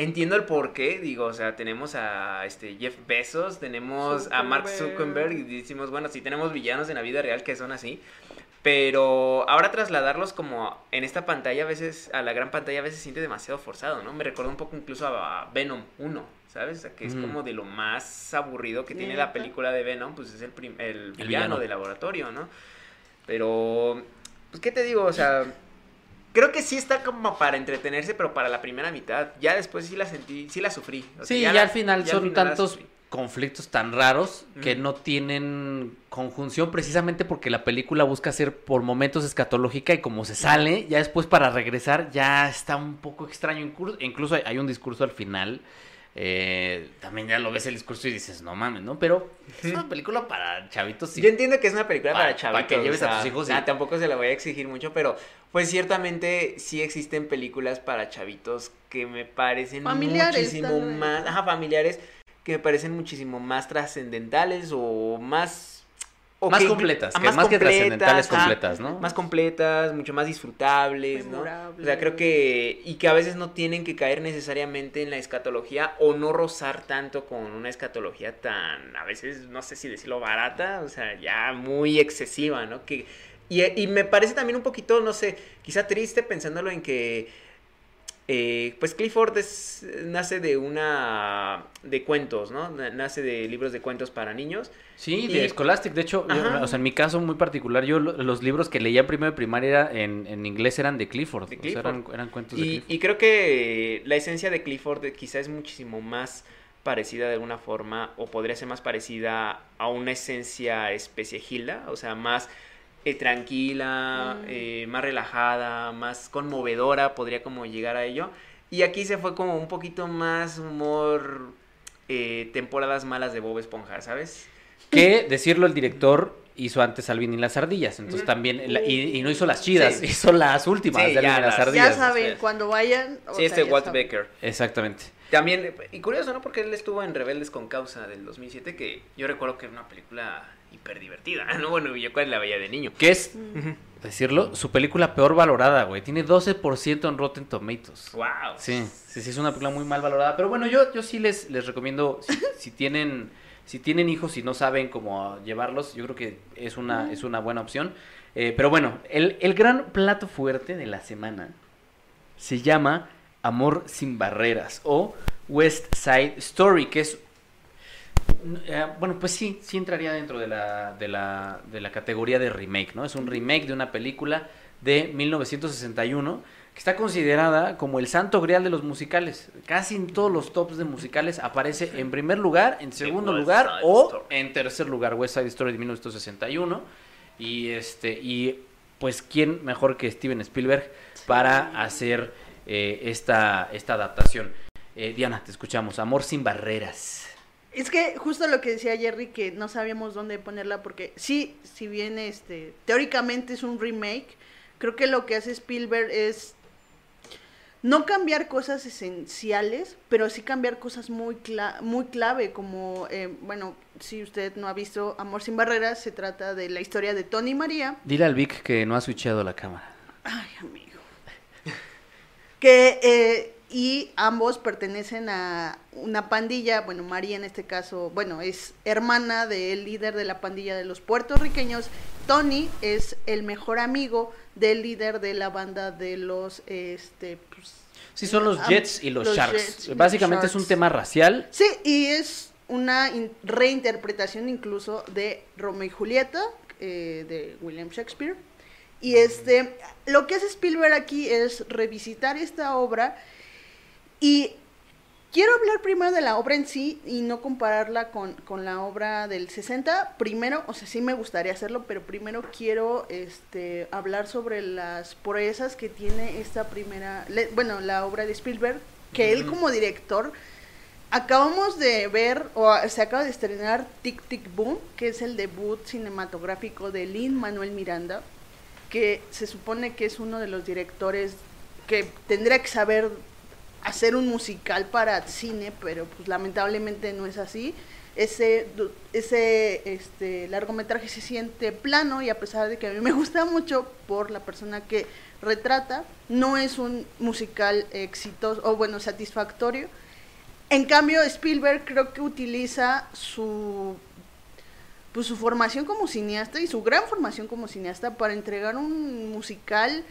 Entiendo el porqué, digo, o sea, tenemos a este Jeff Bezos, tenemos a Mark Zuckerberg. Y decimos, bueno, sí tenemos villanos en la vida real que son así, pero ahora trasladarlos como en esta pantalla a veces, a la gran pantalla a veces se siente demasiado forzado, ¿no? Me recordó un poco incluso a Venom 1, ¿sabes? O sea, que es Ujú. como de lo más aburrido que tiene la película de Venom, pues es el, prim- el villano, villano. de laboratorio, ¿no? Pero, pues, ¿qué te digo? O sea, creo que sí está como para entretenerse, pero para la primera mitad. Ya después sí la sentí, sí la sufrí. O sea, Sí, ya, la- al final ya al son final tantos conflictos tan raros que no tienen conjunción precisamente porque la película busca ser por momentos escatológica y como se sale, ya después para regresar ya está un poco extraño. Inclu- Incluso hay, hay un discurso al final. Eh, también ya lo ves el discurso y dices, no mames, ¿no? Pero es una película para chavitos. sí. Yo entiendo que es una película Pa- para pa' chavitos. que lleves o a tus hijos y- ah, tampoco se la voy a exigir mucho, pero pues ciertamente sí existen películas para chavitos que me parecen Familiares, muchísimo más, ajá, familiares que me parecen muchísimo más trascendentales o más o Más que- completas, ah, que más que trascendentales, ajá, completas, ¿no? Más completas, mucho más disfrutables, ¿no? Memorables. O sea, creo que y que a veces no tienen que caer necesariamente en la escatología o no rozar tanto con una escatología tan a veces no sé si decirlo barata, o sea, ya muy excesiva, ¿no? Que y, y me parece también un poquito, no sé, quizá triste pensándolo en que eh, pues Clifford es, nace de una de cuentos, ¿no? Na- Nace de libros de cuentos para niños. Sí, de Scholastic. De hecho, yo- o sea, en mi caso muy particular, yo lo- los libros que leía en primero de primaria era- en, en inglés eran de Clifford. De o sea, Clifford. eran, eran cuentos de Y, Clifford. y creo que la esencia de Clifford eh, quizá es muchísimo más parecida de alguna forma, o podría ser más parecida a una esencia especie Hilda, o sea, más eh, tranquila, Mm. eh, más relajada, más conmovedora, podría como llegar a ello. Y aquí se fue como un poquito más humor, eh, temporadas malas de Bob Esponja, ¿sabes? Que, decirlo, el director hizo antes Alvin y las ardillas. Entonces Ujú. también, la- y, y no hizo las chidas, Sí. hizo las últimas Sí, de Alvin y las las- ardillas. Ya saben, cuando vayan. o Sí, sea, este Walt saben. Becker. Exactamente. También, y curioso, ¿no? Porque él estuvo en Rebeldes con Causa del 2007, que yo recuerdo que era una película hiper divertida, ¿no? Bueno, yo cuál la veía de niño. Que es, decirlo, su película peor valorada, güey. Tiene 12% en Rotten Tomatoes. Wow. Sí, sí, sí, es una película muy mal valorada. Pero bueno, yo, yo sí les, les recomiendo, si, si tienen, si tienen hijos y no saben cómo llevarlos, yo creo que es una, es una buena opción. Eh, pero bueno, el, el gran plato fuerte de la semana se llama Amor sin barreras o West Side Story, que es eh, bueno, pues sí, sí entraría dentro de la, de, la, de la categoría de remake, ¿no? Es un remake de una película de 1961 que está considerada como el santo grial de los musicales. Casi en todos los tops de musicales aparece en primer lugar, en segundo lugar o Story. en tercer lugar, West Side Story de 1961. Y este y pues quién mejor que Steven Spielberg para hacer eh, esta esta adaptación. Eh, Diana, te escuchamos. Amor sin barreras. Es que justo lo que decía Jerry, que no sabíamos dónde ponerla, porque sí, si bien este, teóricamente es un remake, creo que lo que hace Spielberg es no cambiar cosas esenciales, pero sí cambiar cosas muy, cla- muy clave, como, eh, bueno, si usted no ha visto Amor sin Barreras, se trata de la historia de Tony y María, Dile al Vic que no ha switchado la cámara. Ay, amigo. Que, eh, y ambos pertenecen a una pandilla, bueno, María en este caso, bueno, es hermana del líder de la pandilla de los puertorriqueños. Tony es el mejor amigo del líder de la banda de los, este, pues, Sí, son los ah, Jets y los, los Sharks. Jets y los Básicamente es un tema racial. Sí, y es una in- reinterpretación incluso de Romeo y Julieta, eh, de William Shakespeare. Y este, lo que hace Spielberg aquí es revisitar esta obra y quiero hablar primero de la obra en sí y no compararla con, con la obra del 60. Primero, o sea, sí me gustaría hacerlo, pero primero quiero este, hablar sobre las proezas que tiene esta primera, le- bueno, la obra de Spielberg, que él como director Acabamos de ver, o se acaba de estrenar Tic Tic Boom, que es el debut cinematográfico de Lin Manuel Miranda, que se supone que es uno de los directores que tendría que saber hacer un musical para cine, pero pues lamentablemente no es así. Ese, ese este, largometraje se siente plano y a pesar de que a mí me gusta mucho por la persona que retrata, no es un musical exitoso o bueno, satisfactorio. En cambio, Spielberg creo que utiliza su pues su formación como cineasta y su gran formación como cineasta para entregar un musical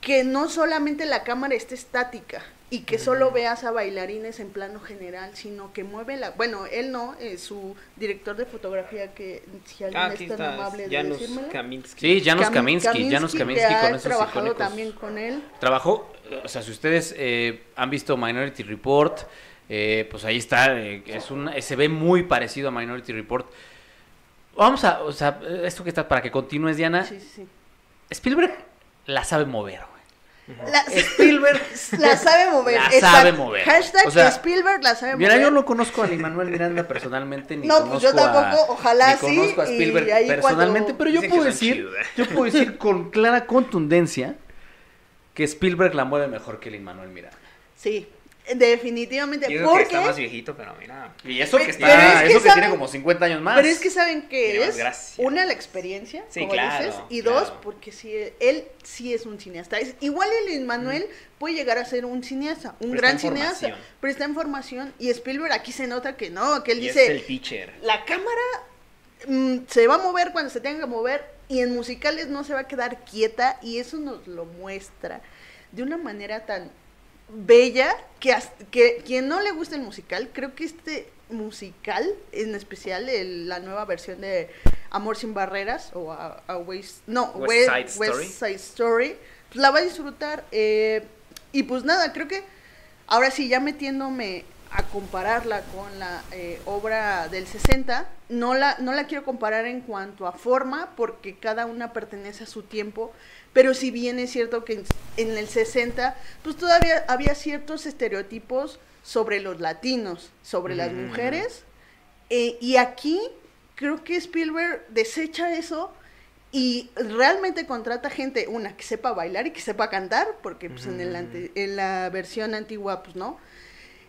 que no solamente la cámara esté estática y que solo veas a bailarines en plano general, sino que mueve la... Bueno, él no, es su director de fotografía que si alguien Ah, es tan está amable de decírmelo. Kaminsky. Sí, Janusz Kam- Kaminsky, Janusz Kaminsky que con esos trabajado icónicos. también con él. Trabajó, o sea, si ustedes eh, han visto Minority Report, eh, pues ahí está, eh, es un, eh, se ve muy parecido a Minority Report. Vamos a, o sea, esto que está para que continúes, Diana. Sí, sí, sí. Spielberg la sabe mover. La, Spielberg la sabe mover. La exacto. sabe mover. Hashtag O sea, Spielberg la sabe Mira, mover. yo no conozco a Lin Manuel Miranda personalmente, ni No, conozco pues yo tampoco, a, ojalá ni sí, conozco a y Spielberg ahí personalmente, cuando- pero yo Dicen puedo decir, ¿eh? yo puedo decir con clara contundencia que Spielberg la mueve mejor que Lin Manuel Miranda. Sí, definitivamente. Porque... que está más viejito, pero mira. Y eso que Pero está, es que eso que saben- tiene como 50 años más. Pero es que saben que es gracia. una la experiencia, Sí, como claro, dices, y claro. dos porque sí, él sí es un cineasta. Es, igual el Manuel puede llegar a ser un cineasta, un Pero gran cineasta, pero está en formación y Spielberg aquí se nota que no, que él Y dice es el teacher. la cámara mm, se va a mover cuando se tenga que mover y en musicales no se va a quedar quieta y eso nos lo muestra de una manera tan bella que, que quien no le gusta el musical, creo que este musical, en especial el- la nueva versión de Amor sin Barreras o a, a West, no, West West, Side West Story. Side Story, pues la va a disfrutar. eh, y pues nada, creo que ahora sí, ya metiéndome a compararla con la eh, obra del 60, no la, no la quiero comparar en cuanto a forma, porque cada una pertenece a su tiempo, pero si bien es cierto que en, en el 60, pues todavía había ciertos estereotipos sobre los latinos, sobre las Ujú. mujeres, eh, y aquí creo que Spielberg desecha eso y realmente contrata gente, una, que sepa bailar y que sepa cantar, porque pues en, el Ujú. ante- en la versión antigua, pues no.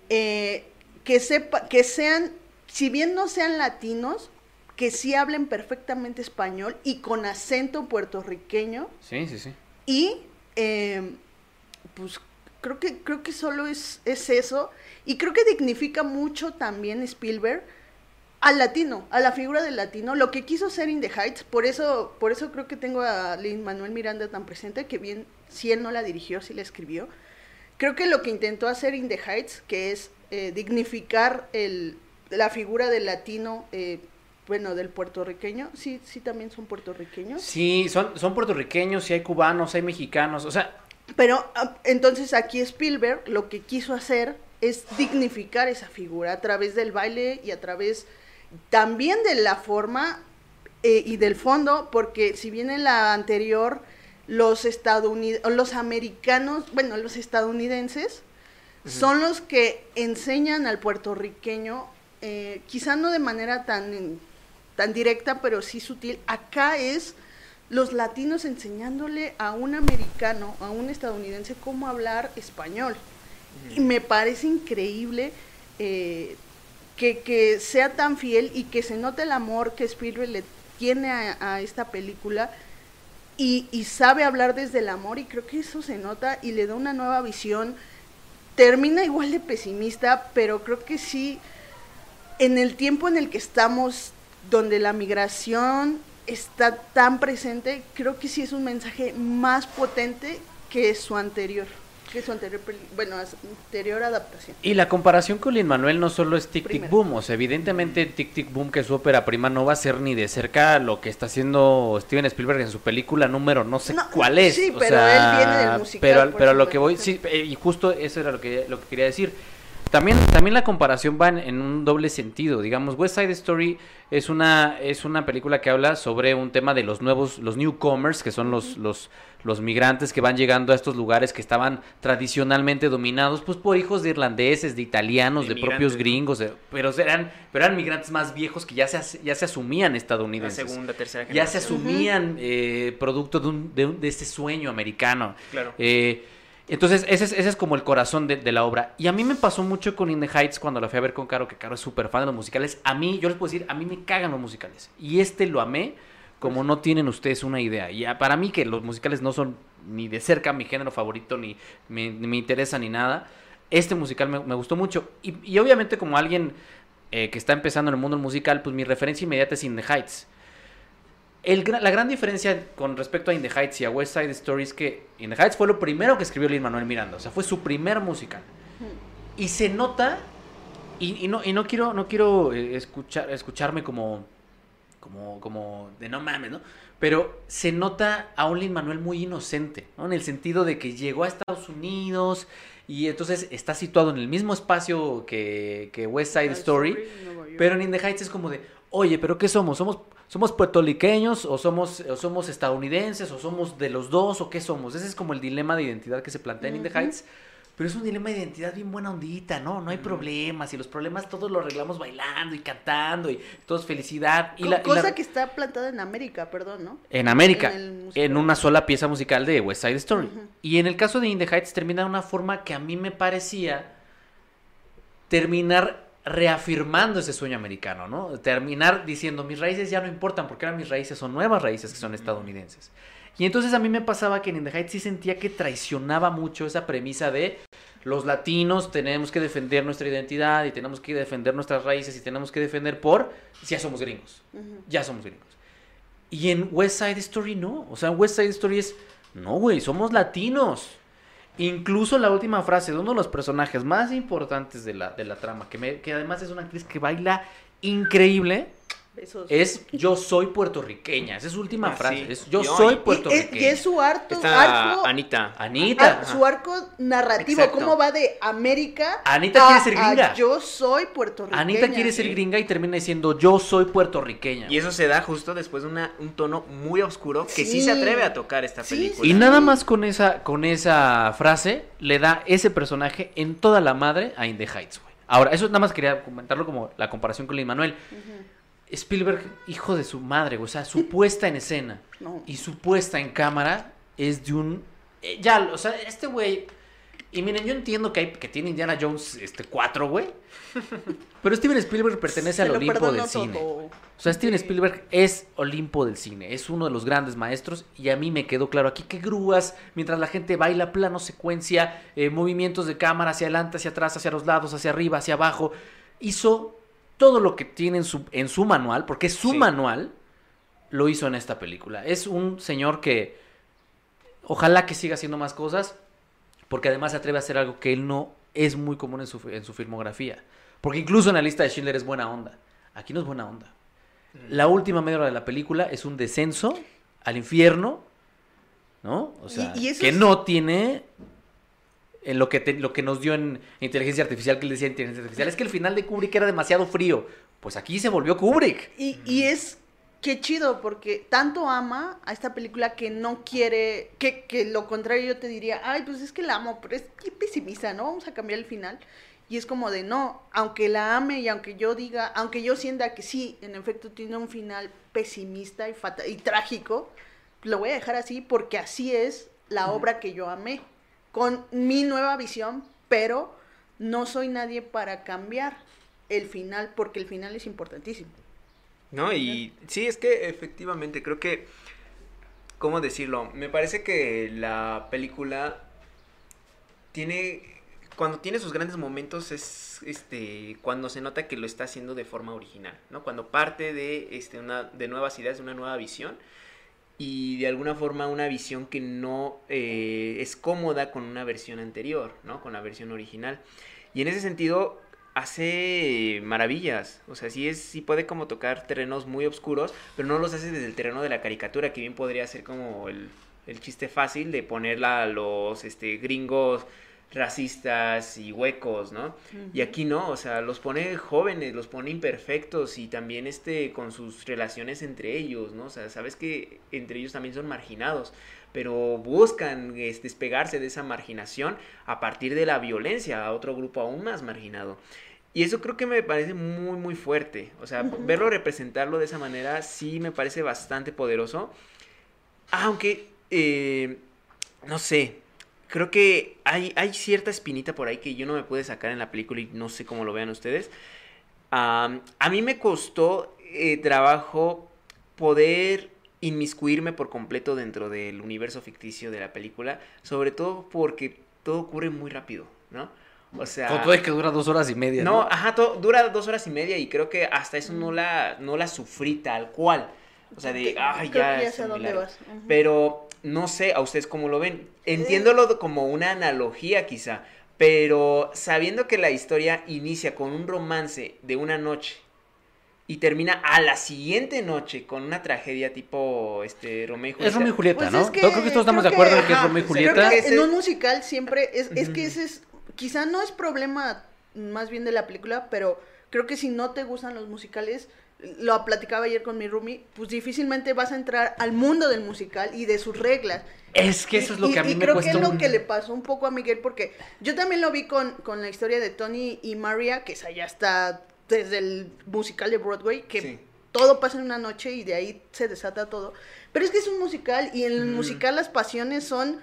Eh, que sepa, que sean, si bien no sean latinos, que sí hablen perfectamente español y con acento puertorriqueño. Sí, sí, sí. Y eh, pues creo que, creo que solo es, es eso. Y creo que dignifica mucho también Spielberg al latino, a la figura del latino, lo que quiso ser In the Heights, por eso, por eso creo que tengo a Lin Manuel Miranda tan presente, que bien, si él no la dirigió, si la escribió. Creo que lo que intentó hacer In the Heights, que es eh, dignificar el, la figura del latino, eh, bueno, del puertorriqueño, sí, sí también son puertorriqueños. Sí, son, son puertorriqueños, sí hay cubanos, hay mexicanos, o sea, Pero ah, entonces aquí Spielberg lo que quiso hacer es dignificar esa figura a través del baile y a través también de la forma eh, y del fondo, porque si bien en la anterior los estadounidenses, los americanos, bueno, los estadounidenses, son los que enseñan al puertorriqueño, eh, quizá no de manera tan, tan directa, pero sí sutil. Acá es los latinos enseñándole a un americano, a un estadounidense, cómo hablar español. Y me parece increíble eh, que, que, sea tan fiel y que se note el amor que Spielberg le tiene a, a esta película y, y, sabe hablar desde el amor y creo que eso se nota y le da una nueva visión. Termina igual de pesimista, pero creo que sí, en el tiempo en el que estamos, donde la migración está tan presente, creo que sí es un mensaje más potente que su anterior que su anterior, bueno, anterior adaptación. Y la comparación con Lin Manuel no solo es Tic Tic Boom, o sea, evidentemente Tic Tic Boom, que es su ópera prima, no va a ser ni de cerca lo que está haciendo Steven Spielberg en su película número, no sé no, cuál es. Sí, o pero sea, él viene del musical. Pero, pero lo que voy, sí, y justo eso era lo que, lo que quería decir. También, también la comparación va en, en, un doble sentido. Digamos, West Side Story es una, es una película que habla sobre un tema de los nuevos, los newcomers, que son los, los, los migrantes que van llegando a estos lugares que estaban tradicionalmente dominados pues por hijos de irlandeses, de italianos, de, de propios gringos, de, pero eran, pero eran migrantes más viejos que ya se, ya se asumían estadounidenses. La segunda, tercera Ya se asumían uh -huh. eh, producto de, un, de, un, de, este sueño americano. Claro. Eh, entonces, ese es, ese es, como el corazón de, la obra. Y a mí me pasó mucho con In the Heights cuando la fui a ver con Caro, que Caro es súper fan de los musicales. A mí, yo les puedo decir, a mí me cagan los musicales. Y este lo amé como no tienen ustedes una idea. Y para mí que los musicales no son ni de cerca mi género favorito, ni me, ni me interesa ni nada. Este musical me, me gustó mucho. Y, y, obviamente como alguien eh, que está empezando en el mundo musical, pues mi referencia inmediata es In the Heights. El, la gran diferencia con respecto a In the Heights y a West Side Story es que In the Heights fue lo primero que escribió Lin Manuel Miranda, o sea, fue su primer musical. Y se nota, y, y no, y no quiero, no quiero eh, escuchar, escucharme como, como, como de no mames, ¿no? Pero se nota a un Lin Manuel muy inocente, ¿no? En el sentido de que llegó a Estados Unidos y entonces está situado en el mismo espacio que, que West Side Story, pero en In the Heights es como de, oye, ¿pero qué somos? ¿Somos ¿Somos puertorriqueños o somos, o somos estadounidenses o somos de los dos o qué somos? Ese es como el dilema de identidad que se plantea en uh -huh. In the Heights. Pero es un dilema de identidad bien buena ondita, ¿no? No hay problemas y los problemas todos los arreglamos bailando y cantando y todo es felicidad. Y Co la, cosa y la... que está plantada en América, perdón, ¿no? En América, en, en una sola pieza musical de West Side Story. Uh -huh. Y en el caso de In the Heights termina de una forma que a mí me parecía terminar reafirmando ese sueño americano, ¿no? Terminar diciendo, mis raíces ya no importan porque ahora mis raíces son nuevas raíces que son estadounidenses. Y entonces a mí me pasaba que en In the Heights sí sentía que traicionaba mucho esa premisa de los latinos tenemos que defender nuestra identidad y tenemos que defender nuestras raíces y tenemos que defender por ya somos gringos, uh -huh. ya somos gringos. Y en West Side Story no, o sea, en West Side Story es, no, güey, somos latinos. Incluso la última frase de uno de los personajes más importantes de la, de la trama, que, me, que además es una actriz que baila increíble, Es yo soy puertorriqueña. Esa es su última Ah, frase. sí. Es yo Yo, soy puertorriqueña. Y es, y es su harto, arco, Anita. Anita. su arco narrativo, Exacto. cómo va de América Anita a- quiere ser gringa. yo soy puertorriqueña. Anita quiere ser sí. gringa y termina diciendo yo soy puertorriqueña. Y eso se da justo después de una, un tono muy oscuro que sí. Sí. se atreve a tocar esta Sí, película. Y nada más con esa, con esa frase le da ese personaje en toda la madre a In the Heights, güey. Ahora, eso nada más quería comentarlo como la comparación con Lin Manuel. Spielberg, hijo de su madre. O sea, su puesta en escena No. y su puesta en cámara es de un. eh, ya, o sea, este güey. Y miren, yo entiendo que, hay, que tiene Indiana Jones este, 4, güey. Pero Steven Spielberg pertenece al Olimpo del cine. O sea, Steven. Spielberg es Olimpo del cine, es uno de los grandes maestros y a mí me quedó claro aquí que grúas, mientras la gente baila plano secuencia, eh, movimientos de cámara hacia adelante, hacia atrás, hacia los lados, hacia arriba, hacia abajo, hizo todo lo que tiene en su, en su manual, porque es su Sí. manual, lo hizo en esta película. Es un señor que ojalá que siga haciendo más cosas, porque además se atreve a hacer algo que él no es muy común en su, en su filmografía. Porque incluso en la lista de Schindler es buena onda. Aquí no es buena onda. La última media hora de la película es un descenso al infierno ¿no? O sea, Y- que es- no tiene en lo que, te- lo que nos dio en inteligencia artificial, que él decía inteligencia artificial, es que el final de Kubrick era demasiado frío. Pues aquí se volvió Kubrick. Y, y es que chido, porque tanto ama a esta película que no quiere, que, que lo contrario yo te diría, ay, pues es que la amo, pero es que pesimista, ¿no? Vamos a cambiar el final. Y es como de, no, aunque la ame y aunque yo diga, aunque yo sienta que sí, en efecto tiene un final pesimista y, fata- y trágico, lo voy a dejar así porque así es la obra que yo amé, con mi nueva visión, pero no soy nadie para cambiar el final, porque el final es importantísimo. ¿No? Y sí, es que efectivamente creo que, ¿cómo decirlo? Me parece que la película tiene, cuando tiene sus grandes momentos es, este, cuando se nota que lo está haciendo de forma original, ¿no? Cuando parte de, este, una, de nuevas ideas, de una nueva visión y de alguna forma una visión que no eh, es cómoda con una versión anterior, ¿no? Con la versión original. Y en ese sentido hace maravillas, o sea, sí es sí puede como tocar terrenos muy oscuros, pero no los hace desde el terreno de la caricatura, que bien podría ser como el, el chiste fácil de ponerla a los este gringos racistas y huecos, ¿no? Y aquí no, o sea, los pone jóvenes, los pone imperfectos y también este con sus relaciones entre ellos, ¿no? O sea, sabes que entre ellos también son marginados, pero buscan este, despegarse de esa marginación a partir de la violencia a otro grupo aún más marginado. Y eso creo que me parece muy, muy fuerte. O sea, verlo representarlo de esa manera sí me parece bastante poderoso. Aunque, eh, no sé, creo que hay, hay cierta espinita por ahí que yo no me pude sacar en la película y no sé cómo lo vean ustedes. Am, a mí me costó eh, trabajo poder inmiscuirme por completo dentro del universo ficticio de la película, sobre todo porque todo ocurre muy rápido, ¿no? O sea, Con todo y que dura dos horas y media. no, No, ajá, to- dura dos horas y media y creo que hasta eso no la, no la sufrí tal cual. O sea, de, ay, creo ya. que ya sé dónde largo". vas. Pero no sé a ustedes cómo lo ven. Entiéndolo como una analogía quizá, pero sabiendo que la historia inicia con un romance de una noche y termina a la siguiente noche con una tragedia tipo este Romeo y Julieta. es Romeo y Julieta, Pues ¿no? es que- Yo creo que todos estamos de acuerdo que- en que es Romeo y Creo Julieta. que Ese- en un musical siempre es, es que ese es, quizá no es problema más bien de la película, pero creo que si no te gustan los musicales, lo platicaba ayer con mi roomie, pues difícilmente vas a entrar al mundo del musical y de sus reglas. Es que eso es lo Y- que a mí y me creo cuesta que es lo un- que le pasó un poco a Miguel, porque yo también lo vi con, con la historia de Tony y Maria, que esa ya está desde el musical de Broadway, que Sí. todo pasa en una noche y de ahí se desata todo. Pero es que es un musical y en el Mm. musical las pasiones son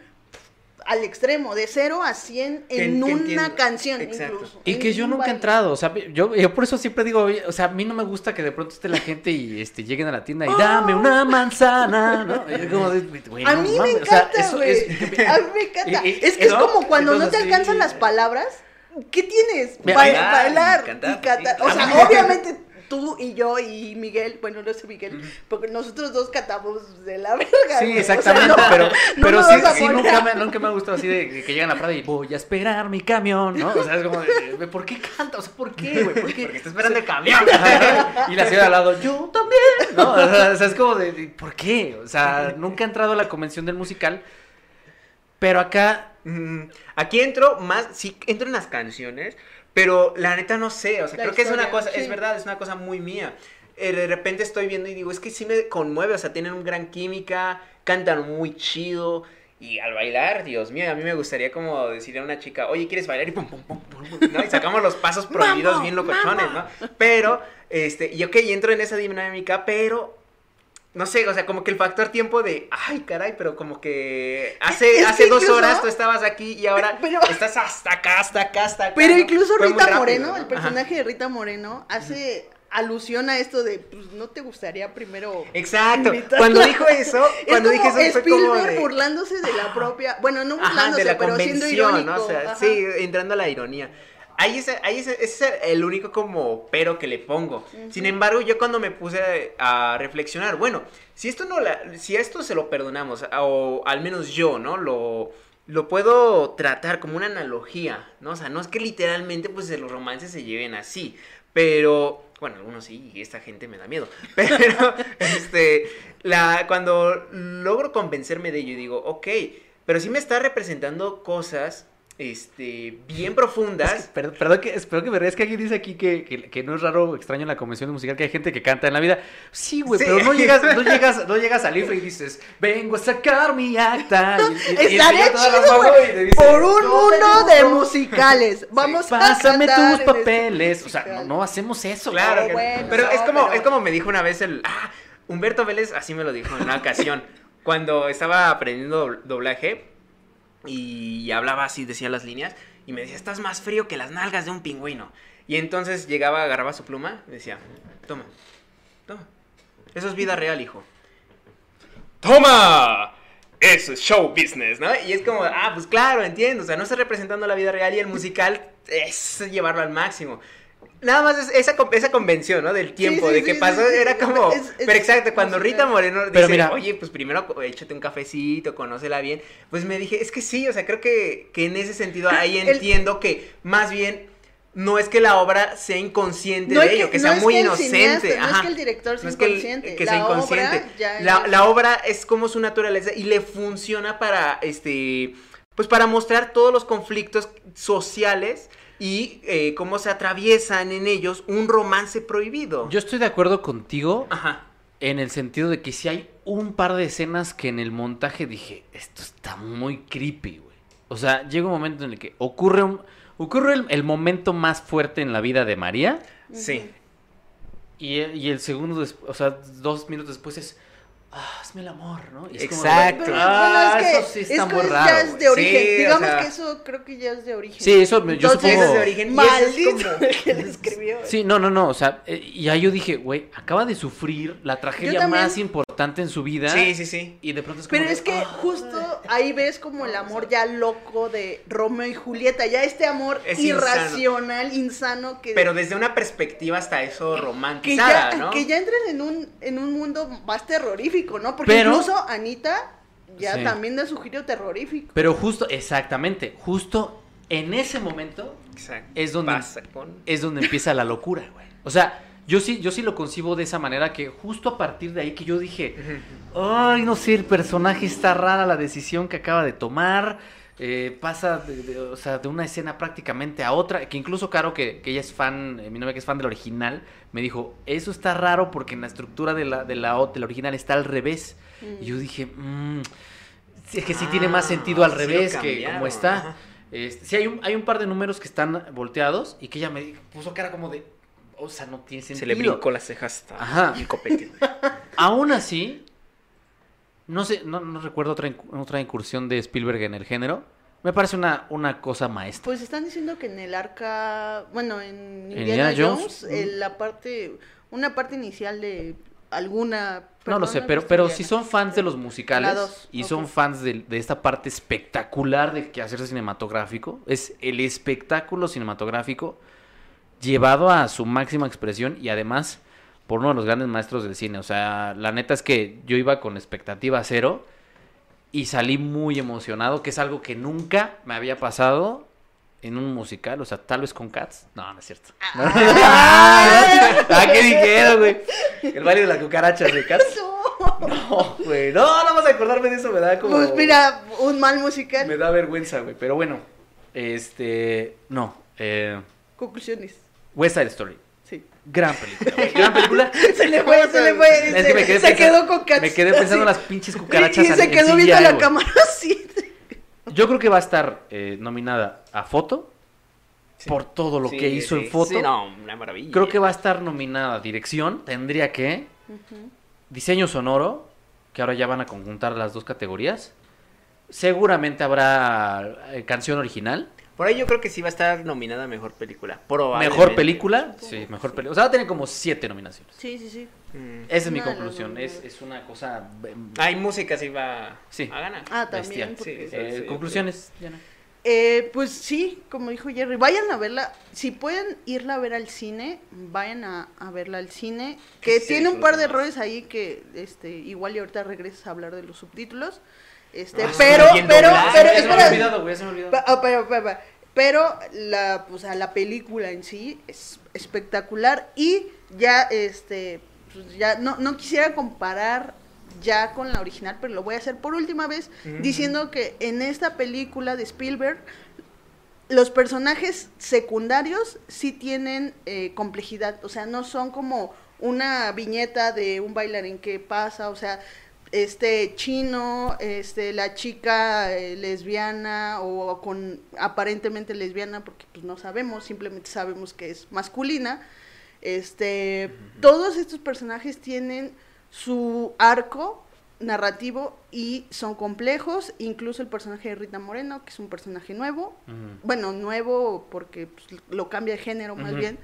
al extremo, de 0 a 100 Que- en que una entiendo. canción Exacto. incluso. Y en que yo un nunca he entrado, o sea, yo, yo por eso siempre digo, o sea, a mí no me gusta que de pronto esté la gente y este lleguen a la tienda y dame una manzana, ¿no? Y como A mí me mames, o sea, encanta, eso güey. es- A mí me encanta. Y- y- es que es como cuando no te sí. alcanzan las palabras. ¿Qué tienes? Bailar y bailar y cantar, O sea, obviamente tú y yo y Miguel, bueno, no sé Miguel, porque nosotros dos catamos de la verga. Sí, güey. O sea, exactamente, no- pero, no pero sí, nunca, me, nunca me ha gustado así de, de que llegan a la Prada y voy a esperar mi camión, ¿no? O sea, es como, de, ¿por qué canta? O sea, ¿por qué, güey? ¿Por qué? Porque está esperando el camión. Y la señora al lado, yo también, ¿no? O sea, es como de, de, ¿por qué? O sea, nunca he entrado a la convención del musical, pero acá, Aquí entro más, sí entro en las canciones, pero la neta no sé, o sea, La creo que es una cosa, sí. es verdad, es una cosa muy mía. Eh, de repente estoy viendo y digo, es que sí me conmueve, o sea, tienen un gran química, cantan muy chido. Y al bailar, Dios mío, a mí me gustaría como decirle a una chica, oye, ¿quieres bailar? Y pum, pum, pum, pum, ¿no? Y sacamos los pasos prohibidos ¡Vamos, bien locochones, ¿no? Pero, este, y ok, entro en esa dinámica, pero no sé, o sea, como que el factor tiempo de, ay, caray, pero como que hace, Es que hace dos horas tú estabas aquí y ahora Pero- estás hasta acá, hasta acá, hasta acá. Pero ¿no? incluso Fue Rita rápido, Moreno, ¿no? el Ajá. personaje de Rita Moreno, hace alusión a esto de, pues, ¿no te gustaría primero Exacto. invitarla? Cuando dijo eso, Es cuando como dije eso fue Spielberg como de, burlándose de la propia, bueno, no ajá, burlándose, de la pero siendo irónico. ¿no? O sea, sí, entrando a la ironía. Ahí es, ahí es, ese es el único como pero que le pongo. Sin embargo, yo cuando me puse a reflexionar, bueno, si esto no la, si a esto se lo perdonamos, o al menos yo, ¿no? Lo, lo puedo tratar como una analogía, ¿no? O sea, no es que literalmente pues los romances se lleven así, Pero, bueno, algunos sí, y esta gente me da miedo. Pero, este, la, cuando logro convencerme de ello y digo, ok, pero sí me está representando cosas este, bien profundas. Es que, perdón, perdón que, espero que me rías, que alguien dice aquí que, que, que no es raro o extraño en la convención musical que hay gente que canta en la vida. Sí, güey, Sí. pero no llegas, no llegas, no llegas al IFE y dices, vengo a sacar mi acta. Y, y- Estaría chido, güey. dice, Por un "Yo mundo de juro". musicales. Vamos Pásame a cantar tus este papeles. O sea, no, hacemos eso. Claro, No, que- bueno, pero no, es como pero- es como me dijo una vez el ah, Humberto Vélez, así me lo dijo en una ocasión, cuando estaba aprendiendo dobl- doblaje y hablaba así, decía las líneas y me decía, "Estás más frío que las nalgas de un pingüino." Y entonces llegaba, agarraba su pluma y decía, "Toma. Toma. Eso es vida real, hijo." ¡Toma! Eso es show business, ¿no? Y es como, ah, pues claro, entiendo. O sea, no está representando la vida real y el musical es llevarlo al máximo. Nada más es esa, esa convención, ¿no? Del tiempo, sí, de que sí, pasó, era como... Es- es pero exacto, cuando. Rita Moreno dice, Pero mira- oye, pues primero échate un cafecito, conócela bien, pues me dije, es que sí, o sea, creo que, que en ese sentido ahí El- entiendo que más bien no es que la obra sea inconsciente No de ello, que- que no sea es muy que inocente. cineasta, no es ajá. que el director sea No es que el- inconsciente, que la sea obra inconsciente. ya La, la obra es como su naturaleza y le funciona para, este, pues para mostrar todos los conflictos sociales y eh, cómo se atraviesan en ellos un romance prohibido. Yo estoy de acuerdo contigo Ajá. en el sentido de que si hay un par de escenas que en el montaje dije, esto está muy creepy, güey. O sea, llega un momento en el que ocurre un ocurre el, el momento más fuerte en la vida de María Sí. y, y el segundo, o sea, dos minutos después es, ah, hazme el amor, ¿no? Y es como Exacto. Pero, ah, bueno, es que, eso sí está es que muy ya raro, es güey. de origen. Sí, o Digamos sea- que eso creo que ya es de origen. Sí, eso yo Entonces, supongo- es de origen es Maldito como- el que le escribió. Sí, no, no, no, o sea, eh, y ahí yo dije, güey, acaba de sufrir la tragedia también. más importante en su vida. Sí, sí, sí. Y de pronto es como Pero es que "Ah". justo ahí ves como el amor ya loco de Romeo y Julieta, ya este amor Es irracional, insano, que, Pero desde una perspectiva hasta eso que, romantizada, ya, ¿no? que ya entran en un, en un mundo más terrorífico, ¿no? Porque Pero- incluso Anita ya Sí. también da su giro terrorífico. Pero justo, exactamente, justo en ese momento Exacto. es donde- Pasa con... es donde empieza la locura, güey. O sea, yo sí, yo sí lo concibo de esa manera que justo a partir de ahí que yo dije, ay, no sé, el personaje está rara, la decisión que acaba de tomar, eh, pasa de, de- o sea, de una escena prácticamente a otra, que incluso Caro, que, que ella es fan, eh, mi novia que es fan del original, me dijo, eso está raro porque en la estructura de la, de la, o- del original está al revés. Y yo dije, mmm, es que sí tiene más Ah, sentido al sí revés que como está. Este, sí, hay un, hay un par de números que están volteados y que ella me puso cara como de, o sea, no tiene sentido. Se le brincó las cejas hasta Ajá. el copete. Aún así, no sé, no, no recuerdo otra, otra incursión de Spielberg en el género. Me parece una, una cosa maestra. Pues están diciendo que en el arca, bueno, en ¿En Indiana, Indiana Jones, Jones? eh, la parte, una parte inicial de alguna... no lo sé, pero, pero si son fans de los musicales dos, y son fans de, de esta parte espectacular de que hacerse cinematográfico, es el espectáculo cinematográfico llevado a su máxima expresión y además por uno de los grandes maestros del cine. O sea, la neta es que yo iba con expectativa cero y salí muy emocionado, que es algo que nunca me había pasado en un musical, o sea, tal vez con Cats. No, no es cierto. ah, ¿qué dijeron, güey? El baile de la cucaracha de Cats. No, güey. No, no vas a acordarme de eso, me da como. Pues mira, un mal musical. Me da vergüenza, güey. Pero bueno, este. No. Eh, Conclusiones. West Side Story. Gran película, güey. Gran película. Se le fue, se le fue. Es que me quedé se pensando- quedó con Cats. Me quedé pensando en las pinches cucarachas. Y, y en- se en quedó CGI, viendo la cámara así. Yo creo que va a estar eh, nominada a foto. Sí. Por todo lo Sí, que hizo sí, en foto. Sí, no, una maravilla. Creo que va a estar nominada a dirección. Tendría que. Diseño sonoro. Que ahora ya van a conjuntar las dos categorías. Seguramente habrá eh, canción original. Por ahí yo creo que sí va a estar nominada a Mejor Película. Probablemente. Mejor película. Sí, mejor película. O sea, va a tener como siete nominaciones. Sí, sí, sí. Mm. Esa es mi No, conclusión. no, no. Es, es una cosa. Hay música, sí va Sí. a ganar. Ah, también. Porque... Sí, eh, sí, conclusiones, Diana. Eh, pues sí, como dijo Jerry, vayan a verla. Si pueden irla a ver al cine, vayan a, a verla al cine. Que Sí, tiene un par de más. errores ahí que este igual y ahorita regresas a hablar de los subtítulos. Este, Ah, pero, pero, pero, me espera. olvidado, se me olvidó. Pa- ah, pero, la, o sea, la película en sí es espectacular y ya, este, pues ya no, no quisiera comparar ya con la original, pero lo voy a hacer por última vez diciendo que en esta película de Spielberg los personajes secundarios sí tienen eh, complejidad, o sea, no son como una viñeta de un bailarín que pasa, o sea, este chino, este la chica eh, lesbiana o con aparentemente lesbiana porque pues no sabemos, simplemente sabemos que es masculina. Este, todos estos personajes tienen su arco narrativo y son complejos, incluso el personaje de Rita Moreno, que es un personaje nuevo, bueno, nuevo porque pues, lo cambia de género más bien,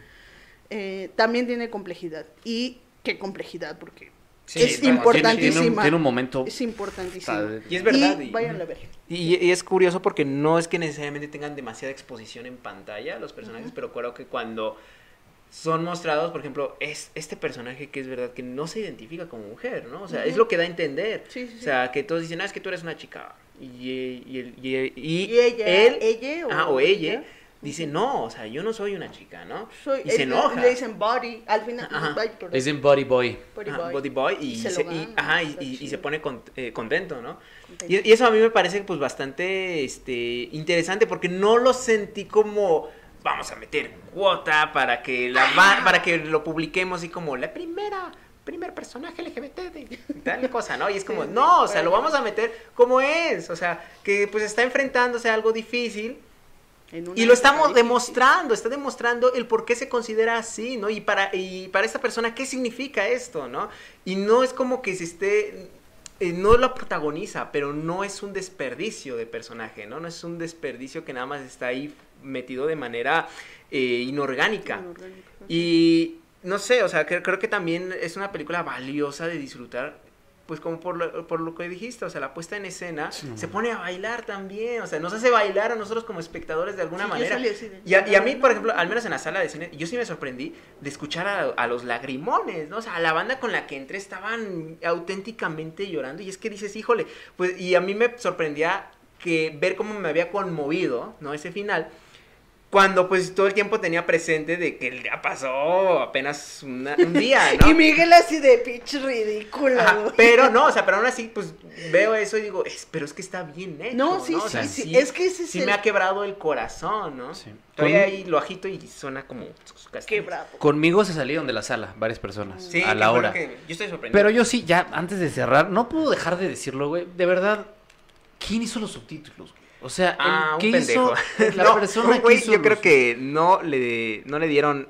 eh, también tiene complejidad. ¿Y qué complejidad? Porque Sí, es tiene- importantísima. Tiene un, tiene un momento. Es importantísima. Y es verdad. Y váyanlo a ver. Y, y es curioso porque no es que necesariamente tengan demasiada exposición en pantalla los personajes, pero creo que cuando son mostrados, por ejemplo, es este personaje que es verdad que no se identifica como mujer, ¿no? O sea, es lo que da a entender. Sí, sí, sí. O sea, que todos dicen, ah, es que tú eres una chica. Y, y, el- y, el- y Y ella, él, ella o, ah, o ella, dice, no, o sea, yo no soy una chica, ¿no? Soy, y se enoja. Le dicen body, al final, Ajá. ay, perdón, Es en Body Boy. body Ajá, boy. Body Boy y, Y se y- ajá, y, se pone con- eh, contento, ¿no? Y, y eso a mí me parece pues bastante este, interesante porque no lo sentí como vamos a meter cuota para que la para que lo publiquemos y como la primera primer personaje LGBT de tal cosa, ¿no? Y es como, Sí, sí, no, o sea, bueno. lo vamos a meter como es, o sea, que pues está enfrentándose a algo difícil y lo estamos demostrando, está demostrando el por qué se considera así, ¿no? Y para, y para esta persona, ¿qué significa esto, no? Y no es como que se esté, eh, no lo protagoniza, pero no es un desperdicio de personaje, ¿no? No es un desperdicio que nada más está ahí metido de manera eh, inorgánica. Y no sé, o sea, cre- creo que también es una película valiosa de disfrutar. Pues como por lo, por lo que dijiste, o sea, la puesta en escena Sí. se pone a bailar también, o sea, nos hace bailar a nosotros como espectadores de alguna Sí, yo manera. salí así de- Y a, y a mí, por ejemplo, al menos en la sala de cine, yo sí me sorprendí de escuchar a, a los lagrimones, ¿no? O sea, a la banda con la que entré estaban auténticamente llorando. Y es que dices, híjole, pues, y a mí me sorprendía que ver cómo me había conmovido, ¿no? Ese final. Cuando pues todo el tiempo tenía presente de que ya pasó apenas una- un día, ¿no? Y Miguel así de pitch ridículo. Ajá, güey. pero no, o sea, pero aún así, pues veo eso y digo, es, pero es que está bien hecho. No, sí, O sí, sea, sí, es que ese es sí el- me ha quebrado el corazón, ¿no? Sí. Con- ahí lo agito y suena como. Qué bravo. Conmigo se salieron de la sala varias personas Sí, a la hora. que- yo estoy sorprendido. Pero yo sí, ya antes de cerrar, no puedo dejar de decirlo, güey. De verdad, ¿quién hizo los subtítulos? güey? O sea, Ah, un ¿qué pendejo. hizo la No, persona que güey, hizo yo creo los- que no le, no le dieron.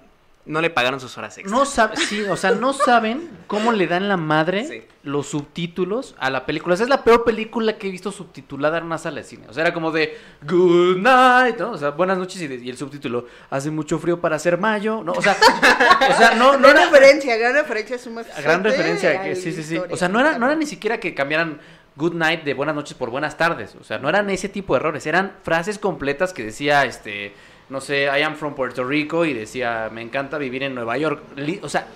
No le pagaron sus horas extras. No saben, sí, o sea, no saben cómo le dan la madre Sí. los subtítulos a la película. O sea, es la peor película que he visto subtitulada en una sala de cine. O sea, era como de Good night, ¿no? O sea, buenas noches y, de- y el subtítulo hace mucho frío para ser mayo, ¿no? O sea, o sea, no, no gran era referencia, gran referencia. Es gran referencia, que, sí, sí, sí. O sea, no era, no era ni siquiera que cambiaran good night de buenas noches por buenas tardes. O sea, no eran ese tipo de errores. Eran frases completas que decía, este, no sé, I am from Puerto Rico y decía, me encanta vivir en Nueva York. O sea,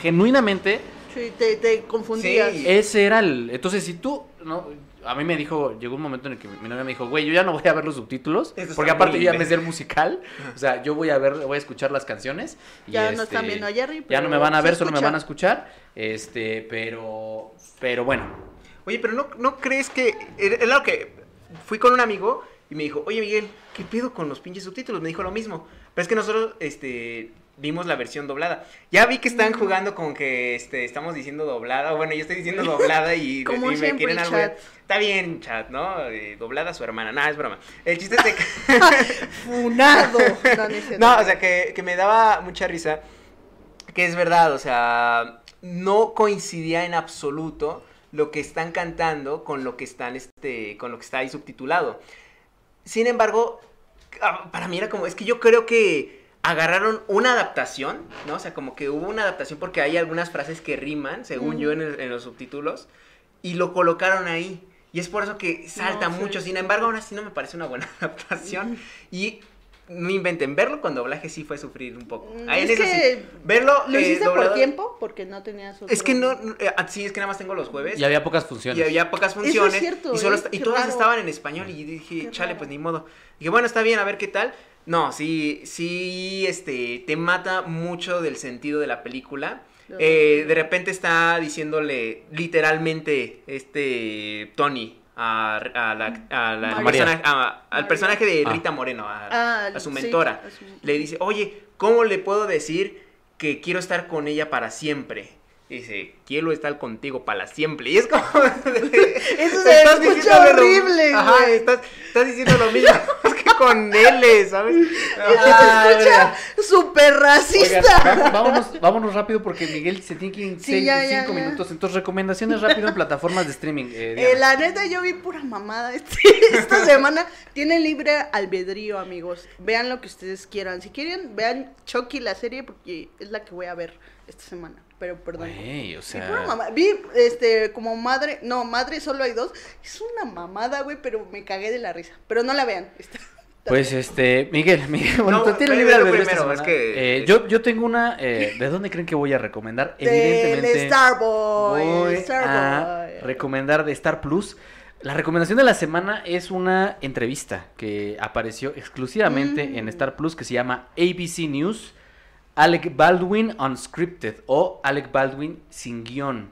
genuinamente, Sí, te, te confundías. Sí. ese era el... Entonces, si tú, no... A mí me dijo, llegó un momento en el que mi novia me dijo, güey, yo ya no voy a ver los subtítulos, porque aparte yo ya me sé el musical, o sea, yo voy a ver, voy a escuchar las canciones. y, Ya no este, están viendo a Jerry, Ya no pero me van a ver, solo me van a escuchar, este, pero, pero bueno, Oye, pero no, ¿no crees que.? Es lo que. Fui con un amigo y me dijo, oye Miguel, ¿qué pedo con los pinches subtítulos? Me dijo lo mismo. Pero es que nosotros, este. Vimos la versión doblada. Ya vi que están Mm. jugando con que este, estamos diciendo doblada. Bueno, yo estoy diciendo doblada y, Como y me quieren algo. Está bien, chat, ¿no? Eh, doblada su hermana. Nada, es broma. El chiste es de que. Funado. No, o sea, que, que me daba mucha risa. Que es verdad, o sea, no coincidía en absoluto lo que están cantando con lo que están, este, con lo que está ahí subtitulado. Sin embargo, ah, para mí era como, es que yo creo que agarraron una adaptación, ¿no? O sea, como que hubo una adaptación porque hay algunas frases que riman, según yo, en, el- en los subtítulos, y lo colocaron ahí. Y es por eso que salta No, mucho. sí. Sin embargo, aún así no me parece una buena adaptación. Y no inventen, verlo con doblaje sí fue sufrir un poco. Mm, Ahí es sí. que Verlo ¿Lo eh, hiciste por tiempo? Porque no tenías otro... Es que no, eh, ah, sí, es que nada más tengo los jueves. Y había pocas funciones. Y había pocas Eso es funciones. cierto, y, solo ¿eh? y todas raro. estaban en español. Y dije, Qué chale, raro. pues ni modo. dije, bueno, está bien, a ver qué tal. No, sí, sí, este, te mata mucho del sentido de la película. Eh, de repente está diciéndole literalmente este Tony a, a la, a la- al, María. personaje, a- al personaje de Ah. Rita Moreno, a, Ah, a su sí, mentora. a su- Le dice, oye, ¿cómo le puedo decir que quiero estar con ella para siempre? Dice, quiero estar contigo para siempre. Y es como... Eso se Estás escucha lo- horrible, Ajá, estás, estás diciendo lo mismo es que con L, ¿sabes? Ah, se escucha súper racista. Vámonos, vámonos rápido porque Miguel se tiene que ir en Sí, seis- ya, ya, cinco ya. minutos. Entonces, recomendaciones rápido en plataformas de streaming. eh, Eh, la neta, yo vi pura mamada este- esta semana. Tienen libre albedrío, amigos. Vean lo que ustedes quieran. Si quieren, vean Chucky, la serie, porque es la que voy a ver esta semana. Pero perdón. Güey, o Vi sea. pura mamada. Vi, este, como madre, no, madre solo hay dos. Es una mamada, güey, pero me cagué de la risa. Pero no la vean. Está- Pues este, Miguel, Miguel, bueno, No, tú tienes libre albedrío esta primero, es que- Eh, yo, yo tengo una, eh, ¿de dónde creen que voy a recomendar? Del Evidentemente Starboy. voy a Starboy. recomendar de Star Plus. La recomendación de la semana es una entrevista que apareció exclusivamente Mm. en Star Plus que se llama ABC News, Alec Baldwin Unscripted o Alec Baldwin sin guion.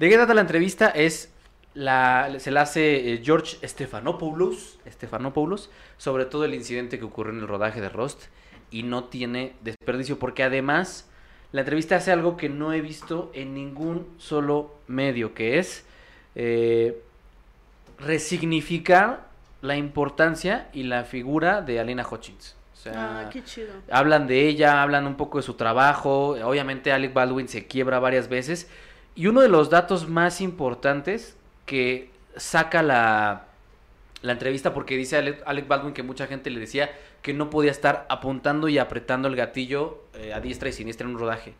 ¿De qué trata la entrevista? Es la, se la hace eh, George Stephanopoulos, Stephanopoulos sobre todo el incidente que ocurrió en el rodaje de Rust y no tiene desperdicio porque además la entrevista hace algo que no he visto en ningún solo medio, que es eh, resignificar la importancia y la figura de Alina Hutchins. O sea, Ah, qué chido. hablan de ella, hablan un poco de su trabajo. Obviamente Alec Baldwin se quiebra varias veces. Y uno de los datos más importantes que saca la, la entrevista, porque dice Alec, Alec Baldwin que mucha gente le decía que no podía estar apuntando y apretando el gatillo eh, a diestra y siniestra en un rodaje.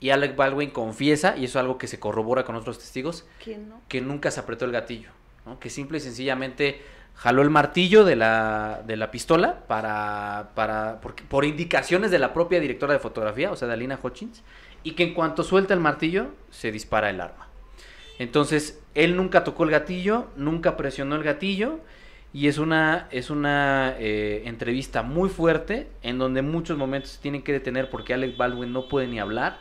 Y Alec Baldwin confiesa, y eso es algo que se corrobora con otros testigos, ¿Quién no? que nunca se apretó el gatillo, ¿no? que simple y sencillamente jaló el martillo de la, de la pistola para, para porque- por indicaciones de la propia directora de fotografía, o sea, de Alina Hutchins, y que en cuanto suelta el martillo, se dispara el arma. Entonces, él nunca tocó el gatillo, nunca presionó el gatillo, y es una, es una eh, entrevista muy fuerte, en donde muchos momentos se tienen que detener porque Alec Baldwin no puede ni hablar.